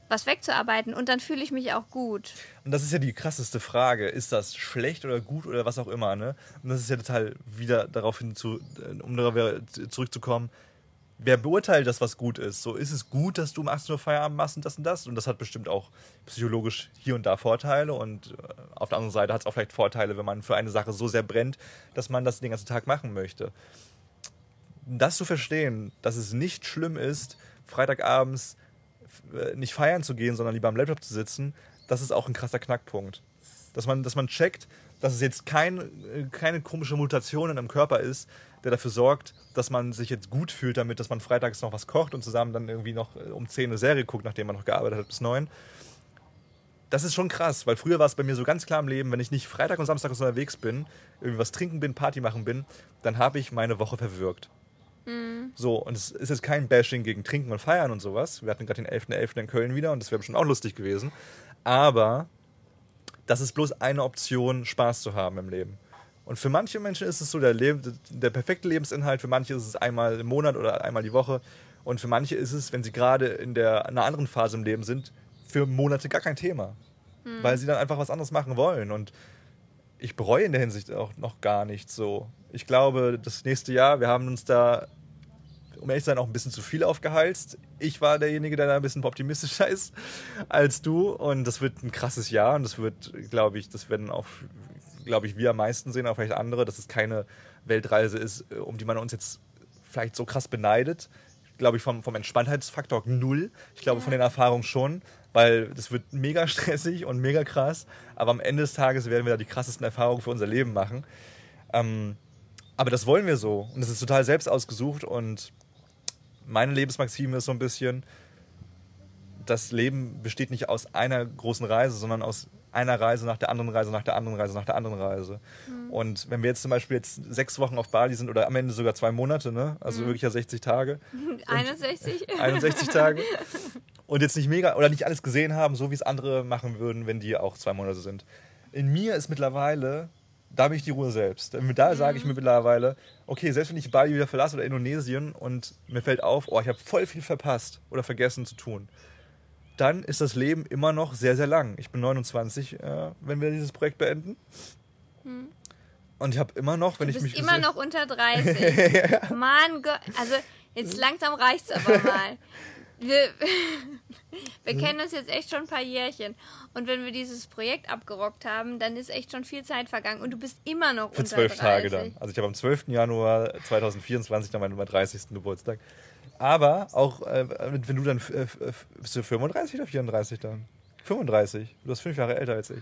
was wegzuarbeiten und dann fühle ich mich auch gut. Und das ist ja die krasseste Frage. Ist das schlecht oder gut oder was auch immer, ne? Und das ist ja total wieder darauf hin zu, äh, um darauf zurückzukommen. Wer beurteilt das, was gut ist? So, ist es gut, dass du um 18 Uhr Feierabend machst und das und das? Und das hat bestimmt auch psychologisch hier und da Vorteile. Und äh, auf der anderen Seite hat es auch vielleicht Vorteile, wenn man für eine Sache so sehr brennt, dass man das den ganzen Tag machen möchte. Das zu verstehen, dass es nicht schlimm ist, Freitagabends äh, nicht feiern zu gehen, sondern lieber am Laptop zu sitzen, das ist auch ein krasser Knackpunkt. Dass man, dass man checkt, dass es jetzt kein, äh, keine komische Mutation in einem Körper ist, der dafür sorgt, dass man sich jetzt gut fühlt damit, dass man freitags noch was kocht und zusammen dann irgendwie noch äh, um 10 eine Serie guckt, nachdem man noch gearbeitet hat bis 9. Das ist schon krass, weil früher war es bei mir so ganz klar im Leben, wenn ich nicht Freitag und Samstag unterwegs bin, irgendwie was trinken bin, Party machen bin, dann habe ich meine Woche verwirkt. So, und es ist jetzt kein Bashing gegen Trinken und Feiern und sowas. Wir hatten gerade den 11.11. in Köln wieder und das wäre bestimmt auch lustig gewesen. Aber das ist bloß eine Option, Spaß zu haben im Leben. Und für manche Menschen ist es so der, Leb der perfekte Lebensinhalt, für manche ist es einmal im Monat oder einmal die Woche. Und für manche ist es, wenn sie gerade in der, einer anderen Phase im Leben sind, für Monate gar kein Thema. hm. weil sie dann einfach was anderes machen wollen. Und ich bereue in der Hinsicht auch noch gar nicht so. Ich glaube, das nächste Jahr, wir haben uns da, um ehrlich zu sein, auch ein bisschen zu viel aufgeheizt. Ich war derjenige, der da ein bisschen optimistischer ist als du. Und das wird ein krasses Jahr. Und das wird, glaube ich, das werden auch, glaube ich, wir am meisten sehen, auch vielleicht andere, dass es keine Weltreise ist, um die man uns jetzt vielleicht so krass beneidet. Glaube ich, vom, vom Entspanntheitsfaktor null. Ich glaube, ja. von den Erfahrungen schon weil das wird mega stressig und mega krass. Aber am Ende des Tages werden wir da die krassesten Erfahrungen für unser Leben machen. Ähm, aber das wollen wir so. Und das ist total selbst ausgesucht. Und meine Lebensmaxime ist so ein bisschen, das Leben besteht nicht aus einer großen Reise, sondern aus einer Reise nach der anderen Reise, nach der anderen Reise, nach der anderen Reise. Mhm. Und wenn wir jetzt zum Beispiel jetzt sechs Wochen auf Bali sind oder am Ende sogar zwei Monate, ne? also mhm. wirklich ja 60 Tage. 61. 61 Tage. Und jetzt nicht mega oder nicht alles gesehen haben, so wie es andere machen würden, wenn die auch zwei Monate sind. In mir ist mittlerweile, da bin ich die Ruhe selbst. Da sage ich mir mhm. mittlerweile, okay, selbst wenn ich Bali wieder verlasse oder Indonesien und mir fällt auf, oh, ich habe voll viel verpasst oder vergessen zu tun dann ist das Leben immer noch sehr, sehr lang. Ich bin 29, äh, wenn wir dieses Projekt beenden. Hm. Und ich habe immer noch, wenn du ich mich. immer noch unter 30. ja. Mann Gott, also jetzt langsam reicht es aber mal. Wir, wir kennen uns jetzt echt schon ein paar Jährchen. Und wenn wir dieses Projekt abgerockt haben, dann ist echt schon viel Zeit vergangen. Und du bist immer noch Für unter zwölf Tage dann. Also ich habe am 12. Januar 2024 dann meinen 30. Geburtstag. Aber auch, äh, wenn du dann, äh, bist du 35 oder 34 dann? 35. Du bist fünf Jahre älter als ich.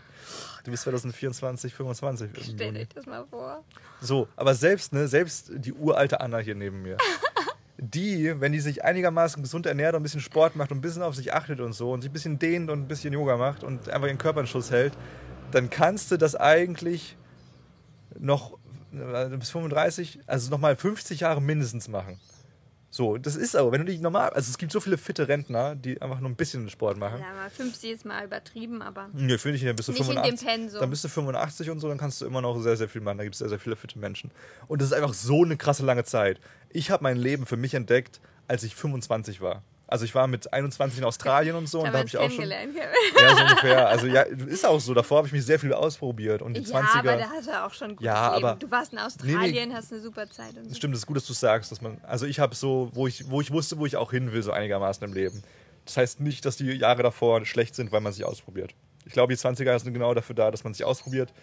Du bist 2024, 25. Stell dir das mal vor. So, aber selbst, ne, selbst die uralte Anna hier neben mir, die, wenn die sich einigermaßen gesund ernährt und ein bisschen Sport macht und ein bisschen auf sich achtet und so und sich ein bisschen dehnt und ein bisschen Yoga macht und einfach ihren Körper in Schuss hält, dann kannst du das eigentlich noch äh, bis 35, also nochmal 50 Jahre mindestens machen. So, das ist aber, wenn du dich normal, also es gibt so viele fitte Rentner, die einfach nur ein bisschen Sport machen. Ja, mal 50 ist mal übertrieben, aber. Nee, finde ich, dann bist du nicht 85. In dem Pensum. Dann bist du 85 und so, dann kannst du immer noch sehr, sehr viel machen. Da gibt es sehr, sehr viele fitte Menschen. Und das ist einfach so eine krasse lange Zeit. Ich habe mein Leben für mich entdeckt, als ich 25 war. Also ich war mit 21 in Australien und so und da habe ich auch schon. Ja, so ungefähr. Also ja, ist auch so. Davor habe ich mich sehr viel ausprobiert. Und die ja, 20er, aber da hast du auch schon ein gutes ja, aber, Leben. Du warst in Australien, nee, nee, hast eine super Zeit. Und so. Stimmt, das ist gut, dass du sagst, dass man. Also ich habe so, wo ich, wo ich wusste, wo ich auch hin will, so einigermaßen im Leben. Das heißt nicht, dass die Jahre davor schlecht sind, weil man sich ausprobiert. Ich glaube, die 20er sind genau dafür da, dass man sich ausprobiert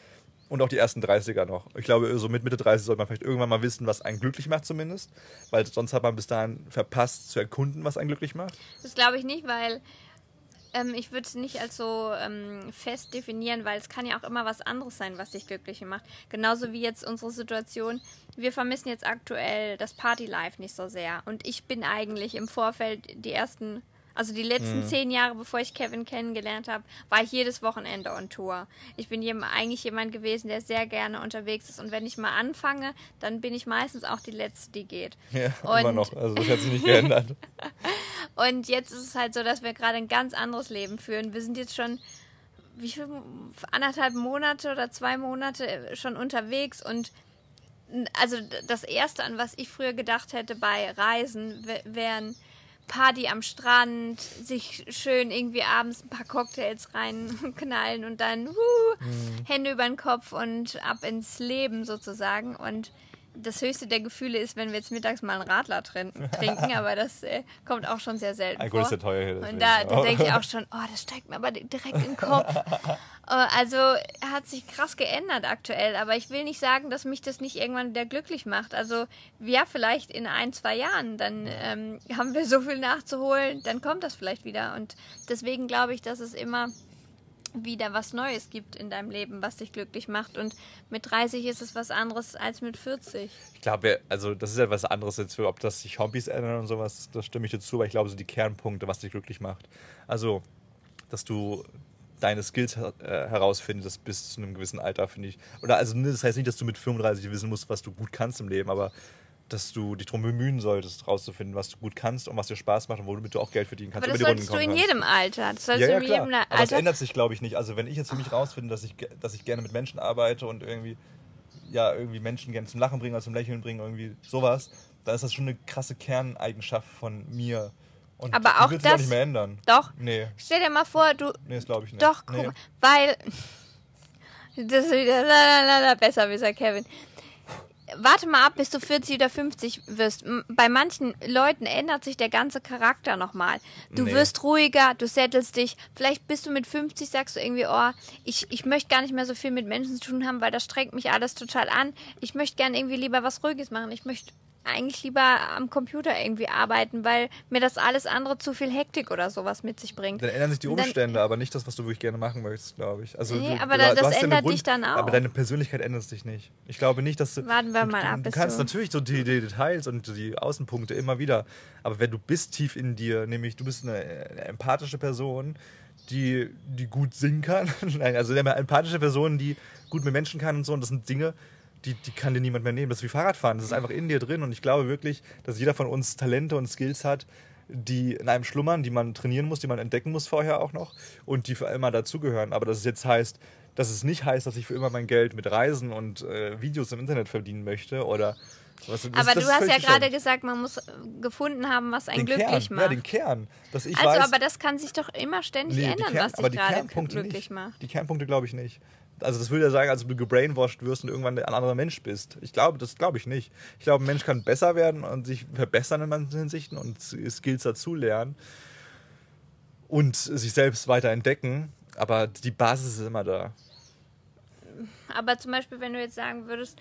und auch die ersten 30er noch. Ich glaube, so mit Mitte 30 sollte man vielleicht irgendwann mal wissen, was einen glücklich macht zumindest. Weil sonst hat man bis dahin verpasst zu erkunden, was einen glücklich macht. Das glaube ich nicht, weil ähm, ich würde es nicht als so ähm, fest definieren, weil es kann ja auch immer was anderes sein, was dich glücklich macht. Genauso wie jetzt unsere Situation. Wir vermissen jetzt aktuell das Party-Life nicht so sehr. Und ich bin eigentlich im Vorfeld die ersten also die letzten mhm. zehn Jahre, bevor ich Kevin kennengelernt habe, war ich jedes Wochenende on Tour. Ich bin jem, eigentlich jemand gewesen, der sehr gerne unterwegs ist. Und wenn ich mal anfange, dann bin ich meistens auch die Letzte, die geht. Ja, und immer noch. Also das hat sich nicht geändert. und jetzt ist es halt so, dass wir gerade ein ganz anderes Leben führen. Wir sind jetzt schon wie viel, anderthalb Monate oder zwei Monate schon unterwegs und also das erste, an was ich früher gedacht hätte bei Reisen, wären Party am Strand, sich schön irgendwie abends ein paar Cocktails reinknallen und dann uh, mhm. Hände über den Kopf und ab ins Leben sozusagen. Und das höchste der Gefühle ist, wenn wir jetzt mittags mal einen Radler trinken, aber das äh, kommt auch schon sehr selten Alkohol vor. ist ja teuer hier. Und da, da denke ich auch schon, oh, das steigt mir aber direkt in den Kopf. Äh, also hat sich krass geändert aktuell, aber ich will nicht sagen, dass mich das nicht irgendwann wieder glücklich macht. Also ja, vielleicht in ein, zwei Jahren, dann ähm, haben wir so viel nachzuholen, dann kommt das vielleicht wieder. Und deswegen glaube ich, dass es immer wieder was Neues gibt in deinem Leben, was dich glücklich macht. Und mit 30 ist es was anderes als mit 40. Ich glaube, also das ist ja was anderes jetzt, ob das sich Hobbys ändern und sowas, das stimme ich dir zu, aber ich glaube, so die Kernpunkte, was dich glücklich macht. Also, dass du deine Skills äh, herausfindest bis zu einem gewissen Alter, finde ich. Oder also das heißt nicht, dass du mit 35 wissen musst, was du gut kannst im Leben, aber dass du dich darum bemühen solltest, rauszufinden, was du gut kannst und was dir Spaß macht und womit du auch Geld verdienen kannst. Aber das solltest du in kannst. jedem Alter. Das sollst ja, ja, in jedem Alter. Aber das ändert sich, glaube ich, nicht. Also wenn ich jetzt für mich rausfinde, dass ich, dass ich gerne mit Menschen arbeite und irgendwie, ja, irgendwie Menschen gerne zum Lachen bringen oder zum Lächeln bringen, irgendwie sowas, dann ist das schon eine krasse Kerneigenschaft von mir. Und Aber auch sich auch das- nicht mehr ändern. Doch. Nee, Stell dir mal vor, du. nee, das glaube ich nicht. Doch, guck nee. mal, weil. Das ist wieder lalalala, besser, wie sagt Kevin. Warte mal ab, bis du 40 oder 50 wirst. Bei manchen Leuten ändert sich der ganze Charakter nochmal. Du Nee. wirst ruhiger, du settelst dich. Vielleicht bist du mit 50, sagst du irgendwie, oh, ich, ich möchte gar nicht mehr so viel mit Menschen zu tun haben, weil das strengt mich alles total an. Ich möchte gerne irgendwie lieber was Ruhiges machen. Ich möchte eigentlich lieber am Computer irgendwie arbeiten, weil mir das alles andere zu viel Hektik oder sowas mit sich bringt. Dann ändern sich die Und dann- Umstände, aber nicht das, was du wirklich gerne machen möchtest, glaube ich. Also Nee, du, aber da- das ja ändert dich dann auch. Aber deine Persönlichkeit ändert sich nicht. Ich glaube nicht, dass du. Warten wir du, mal ab, Du, kannst du- natürlich so die, die Details und die Außenpunkte immer wieder. Aber wenn du bist tief in dir, nämlich du bist eine, eine empathische Person, die, die gut singen kann. Nein, also eine empathische Person, die gut mit Menschen kann und so. Und das sind Dinge, die, die kann dir niemand mehr nehmen. Das ist wie Fahrradfahren. Das ist einfach in dir drin. Und ich glaube wirklich, dass jeder von uns Talente und Skills hat, die in einem schlummern, die man trainieren muss, die man entdecken muss vorher auch noch und die für immer dazugehören. Aber dass es jetzt heißt, dass es nicht heißt, dass ich für immer mein Geld mit Reisen und äh, Videos im Internet verdienen möchte oder was, aber das du hast ja gerade gesagt, man muss äh, gefunden haben, was einen den glücklich Kern, macht. ja, den Kern, also, weiß, aber das kann sich doch immer ständig Nee, ändern, Kern- was dich gerade glücklich nicht. macht. Die Kernpunkte glaube ich nicht. Also das würde ja sagen, als du gebrainwashed wirst und irgendwann ein anderer Mensch bist. Ich glaube, das glaube ich nicht. Ich glaube, ein Mensch kann besser werden und sich verbessern in manchen Hinsichten und Skills dazulernen und sich selbst weiter entdecken. Aber die Basis ist immer da. Aber zum Beispiel, wenn du jetzt sagen würdest,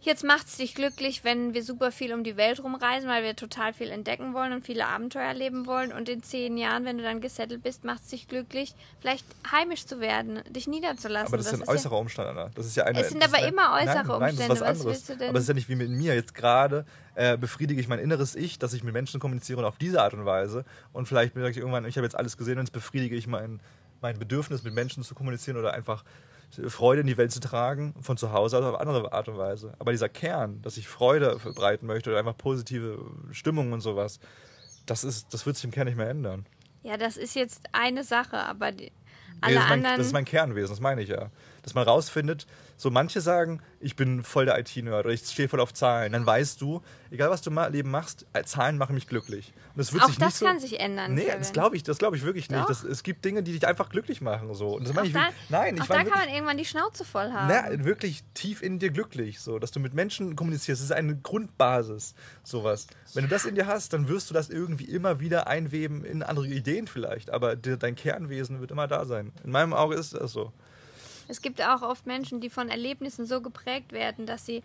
jetzt macht es dich glücklich, wenn wir super viel um die Welt rumreisen, weil wir total viel entdecken wollen und viele Abenteuer erleben wollen. Und in zehn Jahren, wenn du dann gesettelt bist, macht es dich glücklich, vielleicht heimisch zu werden, dich niederzulassen. Aber das, ist ein ja- äußerer Umstand, Anna. Das ist ja eine, Es sind das aber ein- immer äußere nein, nein, das ist Umstände. was Was anderes. denn? Aber es ist ja nicht wie mit mir. Jetzt gerade äh, befriedige ich mein inneres Ich, dass ich mit Menschen kommuniziere und auf diese Art und Weise. Und vielleicht sage ich irgendwann, ich habe jetzt alles gesehen und jetzt befriedige ich mein, mein Bedürfnis, mit Menschen zu kommunizieren oder einfach Freude in die Welt zu tragen, von zu Hause aus auf andere Art und Weise. Aber dieser Kern, dass ich Freude verbreiten möchte oder einfach positive Stimmung und sowas, das, ist, das wird sich im Kern nicht mehr ändern. ja, das ist jetzt eine Sache, aber die, Nee, alle das, ist mein, anderen. das ist mein Kernwesen, das meine ich ja. Dass man rausfindet, so manche sagen, ich bin voll der IT-Nerd oder ich stehe voll auf Zahlen. Dann weißt du, egal was du im Leben machst, äh, Zahlen machen mich glücklich. Und das wird auch sich das nicht so, kann sich ändern. Nee, Kevin. das glaube ich, das glaube ich wirklich nicht. Das, es gibt Dinge, die dich einfach glücklich machen. So. Und das Auch meine ich da, Nein, ich auch da meine kann man irgendwann die Schnauze voll haben. na, wirklich tief in dir glücklich, so, dass du mit Menschen kommunizierst. Das ist eine Grundbasis, sowas. Wenn du das in dir hast, dann wirst du das irgendwie immer wieder einweben in andere Ideen vielleicht. Aber de- dein Kernwesen wird immer da sein. In meinem Auge ist das so. Es gibt auch oft Menschen, die von Erlebnissen so geprägt werden, dass sie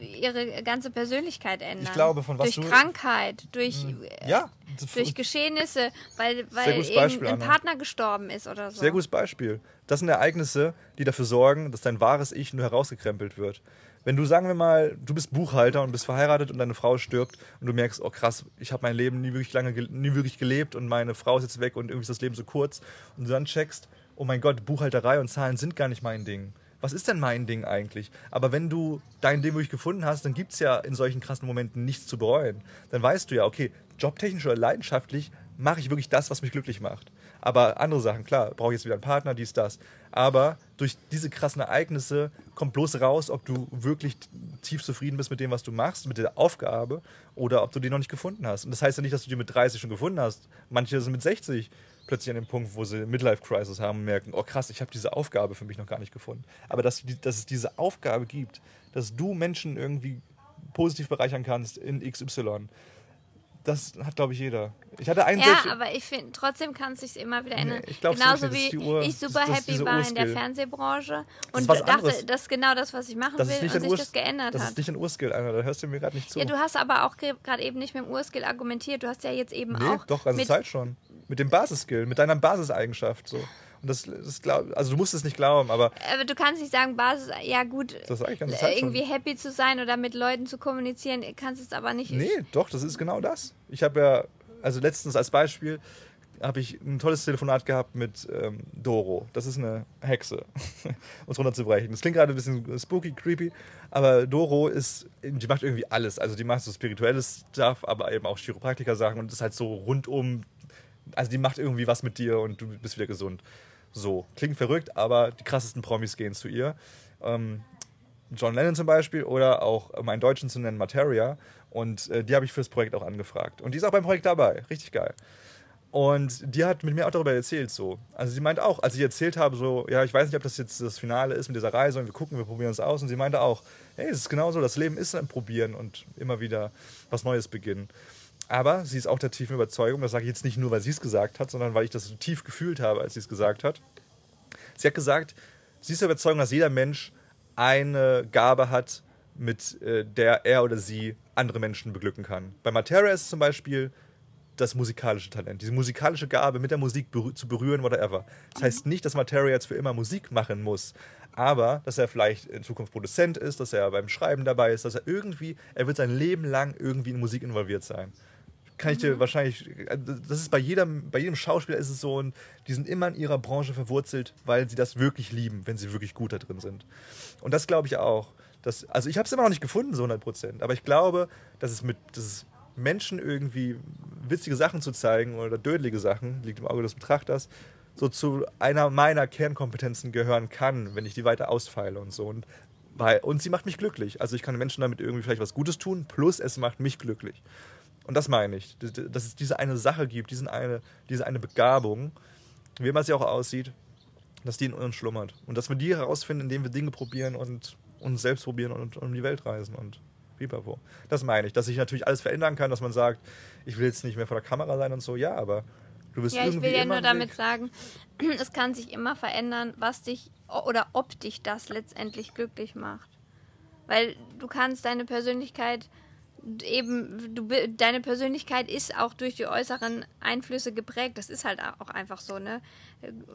ihre ganze Persönlichkeit ändern. Ich glaube, von was durch du- Hm. Krankheit, durch, äh, Ja, durch Geschehnisse, weil, weil Beispiel, Anna. Partner gestorben ist oder so. Sehr gutes Beispiel. Das sind Ereignisse, die dafür sorgen, dass dein wahres Ich nur herausgekrempelt wird. Wenn du, sagen wir mal, du bist Buchhalter und bist verheiratet und deine Frau stirbt und du merkst, oh krass, ich habe mein Leben nie wirklich lange, ge- nie wirklich gelebt und meine Frau ist jetzt weg und irgendwie ist das Leben so kurz und du dann checkst, oh mein Gott, Buchhalterei und Zahlen sind gar nicht mein Ding. Was ist denn mein Ding eigentlich? Aber wenn du dein Ding wirklich gefunden hast, dann gibt es ja in solchen krassen Momenten nichts zu bereuen. Dann weißt du ja, okay, jobtechnisch oder leidenschaftlich mache ich wirklich das, was mich glücklich macht. Aber andere Sachen, klar, brauche ich jetzt wieder einen Partner, dies, das. Aber durch diese krassen Ereignisse kommt bloß raus, ob du wirklich tief zufrieden bist mit dem, was du machst, mit der Aufgabe, oder ob du die noch nicht gefunden hast. Und das heißt ja nicht, dass du die mit 30 schon gefunden hast. Manche sind mit 60 plötzlich an dem Punkt, wo sie Midlife-Crisis haben und merken, oh krass, ich habe diese Aufgabe für mich noch gar nicht gefunden. Aber dass, dass es diese Aufgabe gibt, dass du Menschen irgendwie positiv bereichern kannst in XY, das hat, glaube ich, jeder. Ich hatte einen Ja, aber ich finde, trotzdem kann es sich immer wieder ändern. Nee, ich glaub's Genauso nicht, das wie Ur- ich super das happy war in der. Fernsehbranche Das und was dachte, das ist genau das, was ich machen das will und sich das geändert Das hat. ist nicht ein Urskill, Anna, da hörst du mir gerade nicht zu. Ja, du hast aber auch gerade eben nicht mit dem Urskill argumentiert. Du hast ja jetzt eben nee, auch doch, ganze mit, Zeit schon. Mit dem Basisskill, mit deiner Basiseigenschaft. So. Und das, das glaub, also du musst es nicht glauben, aber aber du kannst nicht sagen, Basis, ja gut, das sage ich ganze Zeit irgendwie schon. happy zu sein oder mit Leuten zu kommunizieren, kannst es aber nicht. Nee, doch, das ist genau das. Ich habe ja, also letztens als Beispiel, habe ich ein tolles Telefonat gehabt mit ähm, Doro. Das ist eine Hexe, um es runterzubrechen. Das klingt gerade ein bisschen spooky, creepy, aber Doro ist, die macht irgendwie alles. Also die macht so spirituelles Stuff, aber eben auch Chiropraktiker-Sachen und ist halt so rundum, also die macht irgendwie was mit dir und du bist wieder gesund. So, klingt verrückt, aber die krassesten Promis gehen zu ihr. Ähm, John Lennon zum Beispiel oder auch, um einen Deutschen zu nennen, Materia. Und äh, die habe ich fürs Projekt auch angefragt. Und die ist auch beim Projekt dabei. Richtig geil. Und die hat mit mir auch darüber erzählt so. Also sie meint auch, als ich erzählt habe, so, ja, ich weiß nicht, ob das jetzt das Finale ist mit dieser Reise und wir gucken, wir probieren es aus. Und sie meinte auch, hey, es ist genauso, das Leben ist ein Probieren und immer wieder was Neues beginnen. Aber sie ist auch der tiefen Überzeugung, das sage ich jetzt nicht nur, weil sie es gesagt hat, sondern weil ich das so tief gefühlt habe, als sie es gesagt hat. Sie hat gesagt, sie ist der Überzeugung, dass jeder Mensch eine Gabe hat, mit äh, der er oder sie andere Menschen beglücken kann. Bei Matera ist es zum Beispiel das musikalische Talent, diese musikalische Gabe, mit der Musik berü zu berühren, whatever. Das heißt nicht, dass Materia jetzt für immer Musik machen muss, aber dass er vielleicht in Zukunft Produzent ist, dass er beim Schreiben dabei ist, dass er irgendwie, er wird sein Leben lang irgendwie in Musik involviert sein. Kann ich dir wahrscheinlich, das ist bei jedem, bei jedem Schauspieler ist es so, und die sind immer in ihrer Branche verwurzelt, weil sie das wirklich lieben, wenn sie wirklich gut da drin sind. Und das glaube ich auch. Dass, also ich habe es immer noch nicht gefunden, so 100 Prozent, aber ich glaube, dass es mit, dass es Menschen irgendwie witzige Sachen zu zeigen oder dödelige Sachen, liegt im Auge des Betrachters, so zu einer meiner Kernkompetenzen gehören kann, wenn ich die weiter ausfeile und so. Und, weil, und sie macht mich glücklich. Also ich kann Menschen damit irgendwie vielleicht was Gutes tun, plus es macht mich glücklich. Und das meine ich, dass es diese eine Sache gibt, diesen eine, diese eine Begabung, wie immer sie auch aussieht, dass die in uns schlummert. Und dass wir die herausfinden, indem wir Dinge probieren und uns selbst probieren und um die Welt reisen. Und Pipapo. Das meine ich, dass sich natürlich alles verändern kann, dass man sagt, ich will jetzt nicht mehr vor der Kamera sein und so, ja, aber du bist Ja, ich irgendwie will ja nur damit Weg. sagen, es kann sich immer verändern, was dich oder ob dich das letztendlich glücklich macht. Weil du kannst deine Persönlichkeit eben, du, deine Persönlichkeit ist auch durch die äußeren Einflüsse geprägt. Das ist halt auch einfach so, ne?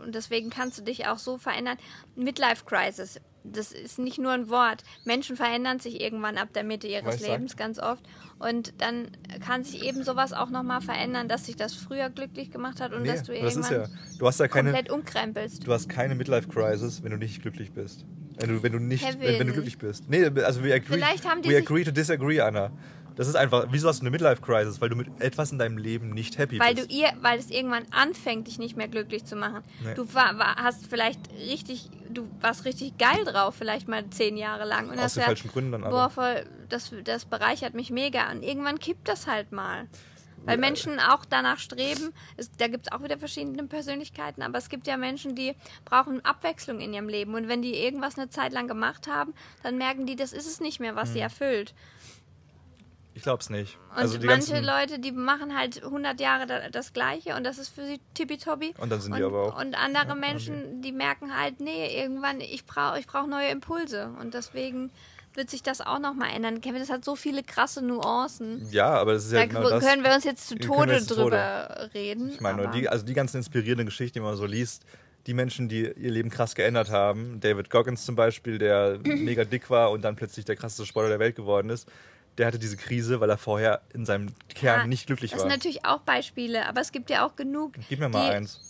Und deswegen kannst du dich auch so verändern. Midlife Crisis, das ist nicht nur ein Wort. Menschen verändern sich irgendwann ab der Mitte ihres ich sagen. Lebens ganz oft. Und dann kann sich eben sowas auch nochmal verändern, dass sich das früher glücklich gemacht hat und Nee, dass du das ist irgendwann ja, du hast ja keine, komplett umkrempelst. du hast keine Midlife-Crisis, wenn du nicht glücklich bist. Wenn du, wenn du nicht, wenn, wenn du glücklich bist. Nee, also we agree, Vielleicht haben die we agree to disagree, Anna. Das ist einfach, wieso hast du eine Midlife-Crisis? Weil du mit etwas in deinem Leben nicht happy Weil du bist. ihr, weil es irgendwann anfängt, dich nicht mehr glücklich zu machen. Nee. Du war, war, hast vielleicht richtig, du warst richtig geil drauf, vielleicht mal zehn Jahre lang. Und Aus den falschen Gründen dann aber. boah, voll, das, das bereichert mich mega. Und irgendwann kippt das halt mal. Weil Menschen auch danach streben, es, da gibt es auch wieder verschiedene Persönlichkeiten, aber es gibt ja Menschen, die brauchen Abwechslung in ihrem Leben. Und wenn die irgendwas eine Zeit lang gemacht haben, dann merken die, das ist es nicht mehr, was Hm. sie erfüllt. Ich glaub's nicht. Und also die manche Leute, die machen halt 100 Jahre da- das Gleiche und das ist für sie tippitoppi. Und dann sind die und, aber auch- Und andere Ja, Menschen, die merken halt, nee, irgendwann, ich brauche ich brauch neue Impulse. Und deswegen wird sich das auch nochmal ändern. Kevin, das hat so viele krasse Nuancen. Ja, aber das ist ja Da genau das. können wir uns jetzt zu Tode jetzt zu Tode. drüber reden. Ich meine, die, also die ganzen inspirierenden Geschichten, die man so liest, die Menschen, die ihr Leben krass geändert haben, David Goggins zum Beispiel, der mega dick war und dann plötzlich der krasseste Sportler der Welt geworden ist, der hatte diese Krise, weil er vorher in seinem Kern Ja, nicht glücklich Das war. sind natürlich auch Beispiele, aber es gibt ja auch genug. Gib mir mal eins.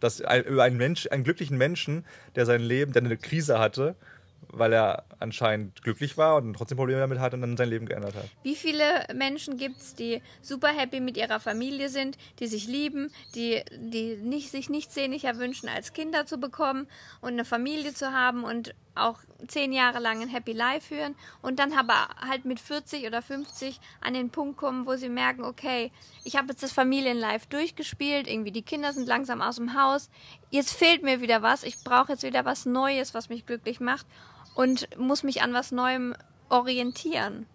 Das, ein, über einen, Mensch, einen glücklichen Menschen, der sein Leben, der eine Krise hatte, weil er anscheinend glücklich war und trotzdem Probleme damit hatte und dann sein Leben geändert hat. Wie viele Menschen gibt es, die super happy mit ihrer Familie sind, die sich lieben, die, die nicht, sich nichts sehnlicher wünschen, als Kinder zu bekommen und eine Familie zu haben und auch zehn Jahre lang ein Happy Life führen und dann aber halt mit 40 oder 50 an den Punkt kommen, wo sie merken, okay, ich habe jetzt das Familienlife durchgespielt, irgendwie die Kinder sind langsam aus dem Haus, jetzt fehlt mir wieder was, ich brauche jetzt wieder was Neues, was mich glücklich macht und muss mich an was Neuem orientieren.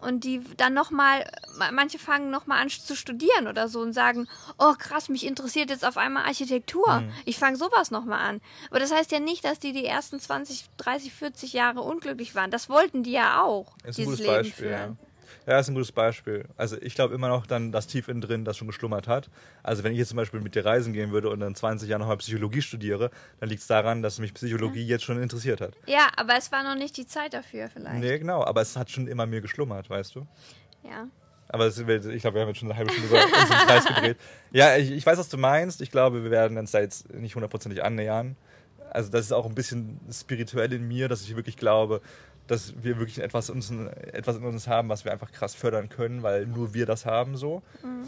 Und die dann nochmal, manche fangen nochmal an zu studieren oder so und sagen, oh krass, mich interessiert jetzt auf einmal Architektur. Mhm. Ich fange sowas nochmal an. Aber das heißt ja nicht, dass die die ersten 20, 30, 40 Jahre unglücklich waren. Das wollten die ja auch, Ist ein dieses gutes Leben Beispiel, ja. Ja, ist ein gutes Beispiel. Also ich glaube immer noch dann, dass tief innen drin das schon geschlummert hat. Also wenn ich jetzt zum Beispiel mit dir reisen gehen würde und dann 20 Jahre nochmal Psychologie studiere, dann liegt es daran, dass mich Psychologie jetzt schon interessiert hat. Ja, aber es war noch nicht die Zeit dafür vielleicht. Nee, genau, aber es hat schon immer mir geschlummert, weißt du? Ja. Aber es, ich glaube, wir haben jetzt schon eine halbe Stunde über uns im Kreis gedreht. Ja, ich, ich weiß, was du meinst. Ich glaube, wir werden uns da jetzt nicht hundertprozentig annähern. Also das ist auch ein bisschen spirituell in mir, dass ich wirklich glaube, dass wir wirklich etwas, uns, etwas in uns haben, was wir einfach krass fördern können, weil nur wir das haben so. Mhm.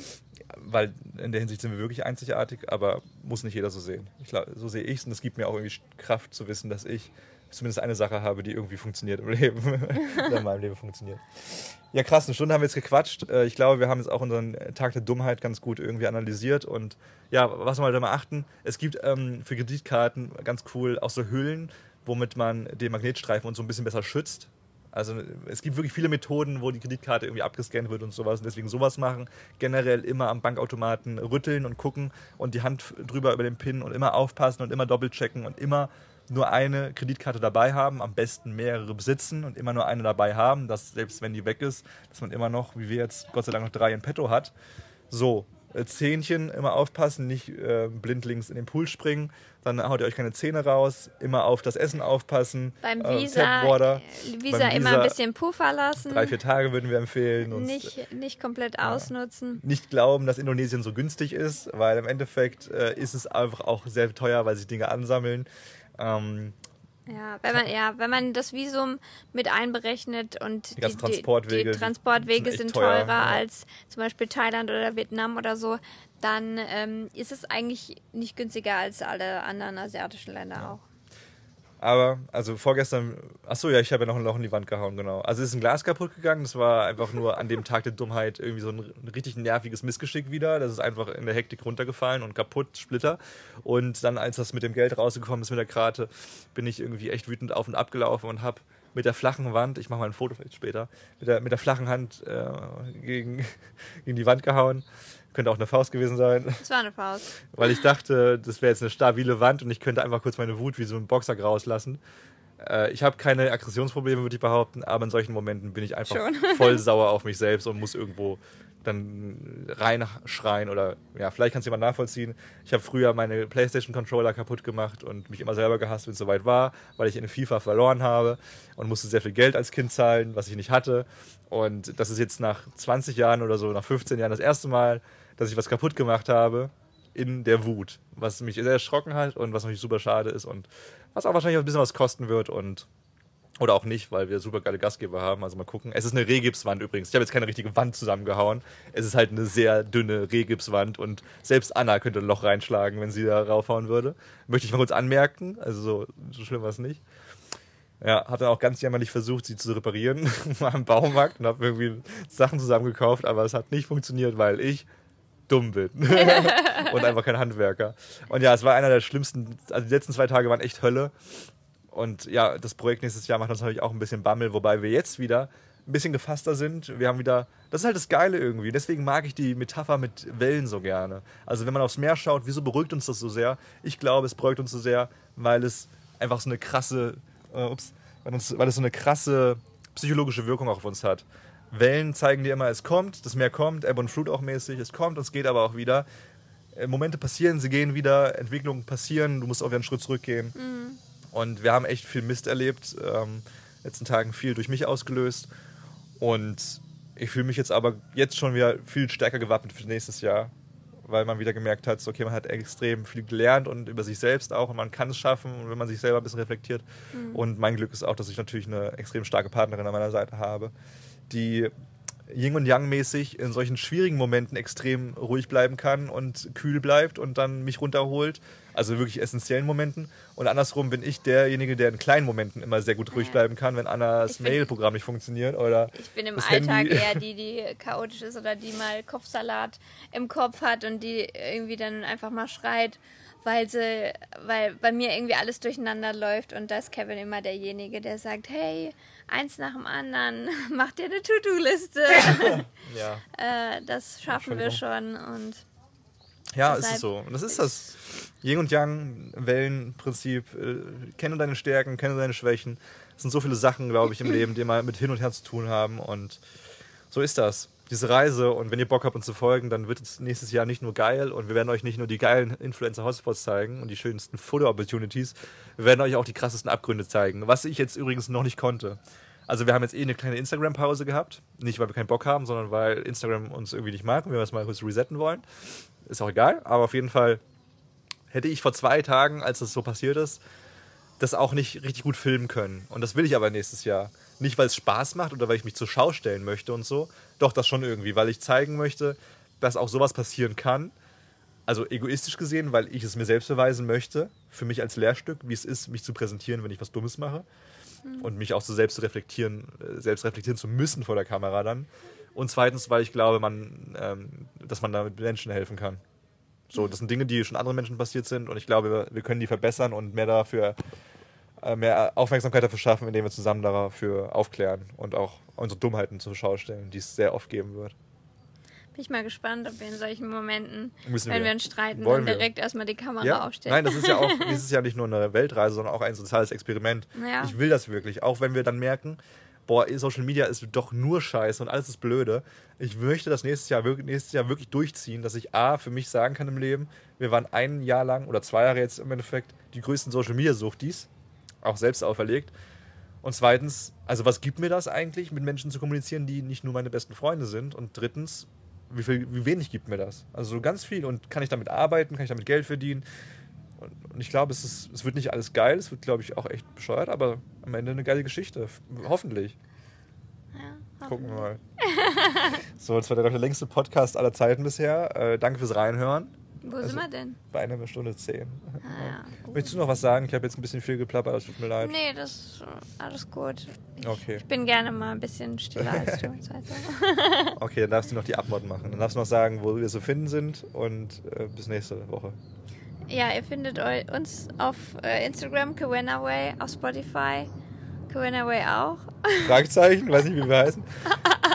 Weil in der Hinsicht sind wir wirklich einzigartig, aber muss nicht jeder so sehen. Glaub, so sehe ich es und es gibt mir auch irgendwie Kraft zu wissen, dass ich zumindest eine Sache habe, die irgendwie funktioniert im Leben. in meinem Leben funktioniert. Ja, krass, eine Stunde haben wir jetzt gequatscht. Äh, ich glaube, wir haben jetzt auch unseren Tag der Dummheit ganz gut irgendwie analysiert. Und ja, was wir mal da mal achten, es gibt ähm, für Kreditkarten ganz cool auch so Hüllen, womit man den Magnetstreifen und so ein bisschen besser schützt. Also es gibt wirklich viele Methoden, wo die Kreditkarte irgendwie abgescannt wird und sowas und deswegen sowas machen. Generell immer am Bankautomaten rütteln und gucken und die Hand drüber über den Pin und immer aufpassen und immer doppelchecken und immer nur eine Kreditkarte dabei haben, am besten mehrere besitzen und immer nur eine dabei haben, dass selbst wenn die weg ist, dass man immer noch, wie wir jetzt Gott sei Dank noch drei in petto hat. So, Zähnchen immer aufpassen, nicht äh, blindlings in den Pool springen. Dann haut ihr euch keine Zähne raus. Immer auf das Essen aufpassen. Beim äh, Visa, äh, Visa, Beim immer ein bisschen Puffer lassen. Drei, vier Tage würden wir empfehlen. Und, nicht, nicht komplett ja, ausnutzen. Nicht glauben, dass Indonesien so günstig ist, weil im Endeffekt äh, ist es einfach auch sehr teuer, weil sich Dinge ansammeln. Ähm, ja, wenn man, ja, wenn man das Visum mit einberechnet und die, die Transportwege, die Transportwege sind, sind teurer ja. als zum Beispiel Thailand oder Vietnam oder so, dann ähm, ist es eigentlich nicht günstiger als alle anderen asiatischen Länder ja. auch. Aber, also vorgestern, achso, ja, ich habe ja noch ein Loch in die Wand gehauen, genau. Also ist ein Glas kaputt gegangen. Das war einfach nur an dem Tag der Dummheit irgendwie so ein, richtig nerviges Missgeschick wieder. Das ist einfach in der Hektik runtergefallen und kaputt, Splitter. Und dann, als das mit dem Geld rausgekommen ist mit der Karte, bin ich irgendwie echt wütend auf und ab gelaufen und habe mit der flachen Wand, ich mache mal ein Foto vielleicht später, mit der, mit der flachen Hand äh, gegen, gegen die Wand gehauen. Könnte auch eine Faust gewesen sein. Das war eine Faust. Weil ich dachte, das wäre jetzt eine stabile Wand und ich könnte einfach kurz meine Wut wie so ein Boxer rauslassen. Äh, ich habe keine Aggressionsprobleme, würde ich behaupten, aber in solchen Momenten bin ich einfach Schon. voll sauer auf mich selbst und muss irgendwo dann reinschreien oder ja, vielleicht kannst du jemand nachvollziehen. Ich habe früher meine PlayStation-Controller kaputt gemacht und mich immer selber gehasst, wenn es soweit war, weil ich in FIFA verloren habe und musste sehr viel Geld als Kind zahlen, was ich nicht hatte. Und das ist jetzt nach 20 Jahren oder so, nach 15 Jahren das erste Mal, dass ich was kaputt gemacht habe in der Wut, was mich sehr erschrocken hat und was natürlich super schade ist und was auch wahrscheinlich ein bisschen was kosten wird und oder auch nicht, weil wir super geile Gastgeber haben. Also mal gucken. Es ist eine Rehgipswand übrigens. Ich habe jetzt keine richtige Wand zusammengehauen. Es ist halt eine sehr dünne Rehgipswand und selbst Anna könnte ein Loch reinschlagen, wenn sie da raufhauen würde. Möchte ich mal kurz anmerken. Also so, so schlimm war es nicht. Ja, habe dann auch ganz jämmerlich versucht, sie zu reparieren. Im Baumarkt und habe irgendwie Sachen zusammengekauft, aber es hat nicht funktioniert, weil ich dumm bin. und einfach kein Handwerker. Und ja, es war einer der schlimmsten, also die letzten zwei Tage waren echt Hölle. Und ja, das Projekt nächstes Jahr macht uns natürlich auch ein bisschen Bammel, wobei wir jetzt wieder ein bisschen gefasster sind. Wir haben wieder, das ist halt das Geile irgendwie. Deswegen mag ich die Metapher mit Wellen so gerne. Also wenn man aufs Meer schaut, wieso beruhigt uns das so sehr? Ich glaube, es beruhigt uns so sehr, weil es einfach so eine krasse, äh, ups, weil, uns, weil es so eine krasse psychologische Wirkung auf uns hat. Wellen zeigen dir immer, es kommt, das Meer kommt, Ebb und Flut auch mäßig, es kommt, es geht aber auch wieder. Äh, Momente passieren, sie gehen wieder, Entwicklungen passieren, du musst auch wieder einen Schritt zurückgehen. Mhm. Und wir haben echt viel Mist erlebt, ähm, letzten Tagen viel durch mich ausgelöst. Und ich fühle mich jetzt aber jetzt schon wieder viel stärker gewappnet für nächstes Jahr, weil man wieder gemerkt hat, okay, man hat extrem viel gelernt und über sich selbst auch und man kann es schaffen und wenn man sich selber ein bisschen reflektiert. Mhm. Und mein Glück ist auch, dass ich natürlich eine extrem starke Partnerin an meiner Seite habe, die Yin und Yang mäßig in solchen schwierigen Momenten extrem ruhig bleiben kann und kühl bleibt und dann mich runterholt. Also wirklich essentiellen Momenten. Und andersrum bin ich derjenige, der in kleinen Momenten immer sehr gut ruhig bleiben kann, wenn Annas Mail-Programm nicht funktioniert oder. Ich bin im Alltag Handy. eher die, die chaotisch ist oder die mal Kopfsalat im Kopf hat und die irgendwie dann einfach mal schreit weil sie, weil bei mir irgendwie alles durcheinander läuft und da ist Kevin immer derjenige, der sagt, hey, eins nach dem anderen, mach dir eine To-Do-Liste. ja. Äh, das schaffen wir schon und ja, ist es so. Und das ist das Yin und Yang, Wellenprinzip. Äh, kenne deine Stärken, kenne deine Schwächen. Es sind so viele Sachen, glaube ich, im Leben, die mal mit hin und her zu tun haben. Und so ist das diese Reise. Und wenn ihr Bock habt, uns zu folgen, dann wird es nächstes Jahr nicht nur geil und wir werden euch nicht nur die geilen Influencer-Hotspots zeigen und die schönsten Foto-Opportunities, wir werden euch auch die krassesten Abgründe zeigen. Was ich jetzt übrigens noch nicht konnte. Also wir haben jetzt eh eine kleine Instagram-Pause gehabt. Nicht, weil wir keinen Bock haben, sondern weil Instagram uns irgendwie nicht mag und wir das mal kurz resetten wollen. Ist auch egal, aber auf jeden Fall hätte ich vor zwei Tagen, als das so passiert ist, das auch nicht richtig gut filmen können. Und das will ich aber nächstes Jahr. Nicht, weil es Spaß macht oder weil ich mich zur Schau stellen möchte und so. Doch, das schon irgendwie, weil ich zeigen möchte, dass auch sowas passieren kann. Also egoistisch gesehen, weil ich es mir selbst beweisen möchte, für mich als Lehrstück, wie es ist, mich zu präsentieren, wenn ich was Dummes mache. Und mich auch so selbst zu reflektieren, äh, selbst reflektieren zu müssen vor der Kamera dann. Und zweitens, weil ich glaube, man, ähm, dass man damit Menschen helfen kann. So, das sind Dinge, die schon anderen Menschen passiert sind und ich glaube, wir, können die verbessern und mehr dafür, mehr Aufmerksamkeit dafür schaffen, indem wir zusammen dafür aufklären und auch unsere Dummheiten zur Schau stellen, die es sehr oft geben wird. Bin ich mal gespannt, ob wir in solchen Momenten, Müssen wenn wir. wir uns streiten, Wollen dann wir. direkt erstmal die Kamera Ja, aufstellen. nein, das ist ja auch, das ist ja nicht nur eine Weltreise, sondern auch ein soziales Experiment. Ja. Ich will das wirklich, auch wenn wir dann merken, boah, Social Media ist doch nur Scheiße und alles ist blöde. Ich möchte das nächstes Jahr, wirklich, nächstes Jahr wirklich durchziehen, dass ich A, für mich sagen kann im Leben, wir waren ein Jahr lang oder zwei Jahre jetzt im Endeffekt die größten Social Media Suchtis, auch selbst auferlegt. Und zweitens, also was gibt mir das eigentlich, mit Menschen zu kommunizieren, die nicht nur meine besten Freunde sind? Und drittens, wie, viel, wie wenig gibt mir das? Also so ganz viel. Und kann ich damit arbeiten? Kann ich damit Geld verdienen? Und, und ich glaube, es, ist, es wird nicht alles geil. Es wird, glaube ich, auch echt bescheuert. Aber am Ende eine geile Geschichte. Hoffentlich. Ja, Gucken wir mal. so, das war der, der längste Podcast aller Zeiten bisher. Äh, danke fürs Reinhören. Wo Also- sind wir denn? Bei einer Stunde zehn. Ah, ja. Möchtest du noch was sagen? Ich habe jetzt ein bisschen viel geplappert. Es tut mir leid. Nee, das ist alles gut. Ich, Okay. ich bin gerne mal ein bisschen stiller als du. so. Okay, dann darfst du noch die Abmod machen. Dann darfst du noch sagen, wo wir zu finden sind. Und äh, bis nächste Woche. Ja, ihr findet uns auf äh, Instagram, Kawenaway, auf Spotify, Kawenaway auch. Fragezeichen, weiß nicht, wie wir heißen.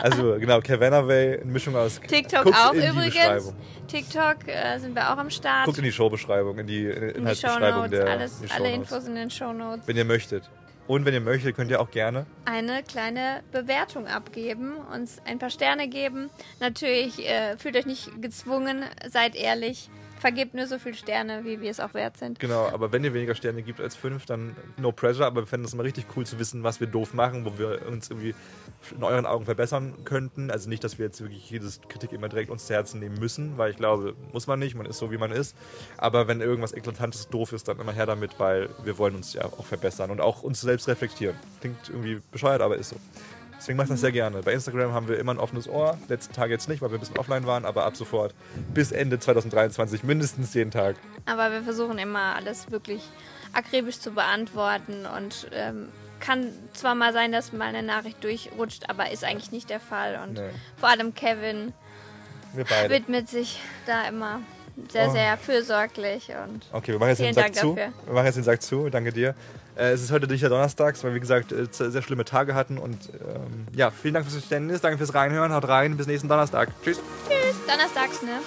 Also genau, Cavanaway, eine Mischung aus. TikTok Guckt auch übrigens. TikTok äh, sind wir auch am Start. Guckt in die Showbeschreibung, in die in die in die Inhaltsbeschreibung Shownotes, der alles, die alle. Infos in den Shownotes. Wenn ihr möchtet. Und wenn ihr möchtet, könnt ihr auch gerne. Eine kleine Bewertung abgeben, uns ein paar Sterne geben. Natürlich äh, fühlt euch nicht gezwungen, seid ehrlich. Vergebt nur so viele Sterne, wie wir es auch wert sind. Genau, aber wenn ihr weniger Sterne gibt als fünf, dann no pressure. Aber wir fänden es mal richtig cool zu wissen, was wir doof machen, wo wir uns irgendwie in euren Augen verbessern könnten. Also nicht, dass wir jetzt wirklich jedes Kritik immer direkt uns zu Herzen nehmen müssen, weil ich glaube, muss man nicht, man ist so, wie man ist. Aber wenn irgendwas Eklatantes doof ist, dann immer her damit, weil wir wollen uns ja auch verbessern und auch uns selbst reflektieren. Klingt irgendwie bescheuert, aber ist so. Deswegen mache ich das sehr gerne. Bei Instagram haben wir immer ein offenes Ohr. Letzten Tage jetzt nicht, weil wir ein bisschen offline waren, aber ab sofort bis Ende 2023 mindestens jeden Tag. Aber wir versuchen immer alles wirklich akribisch zu beantworten und ähm, kann zwar mal sein, dass mal eine Nachricht durchrutscht, aber ist eigentlich nicht der Fall. Und Nee. vor allem Kevin widmet sich da immer sehr, Oh. sehr fürsorglich und Okay, wir machen jetzt Vielen den Sack Dank zu. dafür. Wir machen jetzt den Sack zu. Danke dir. Äh, es ist heute nicht der Donnerstags, weil wir, wie gesagt, äh, sehr schlimme Tage hatten. Und ähm, ja, vielen Dank fürs Verständnis. Danke fürs Reinhören. Haut rein. Bis nächsten Donnerstag. Tschüss. tschüss, donnerstags, ne?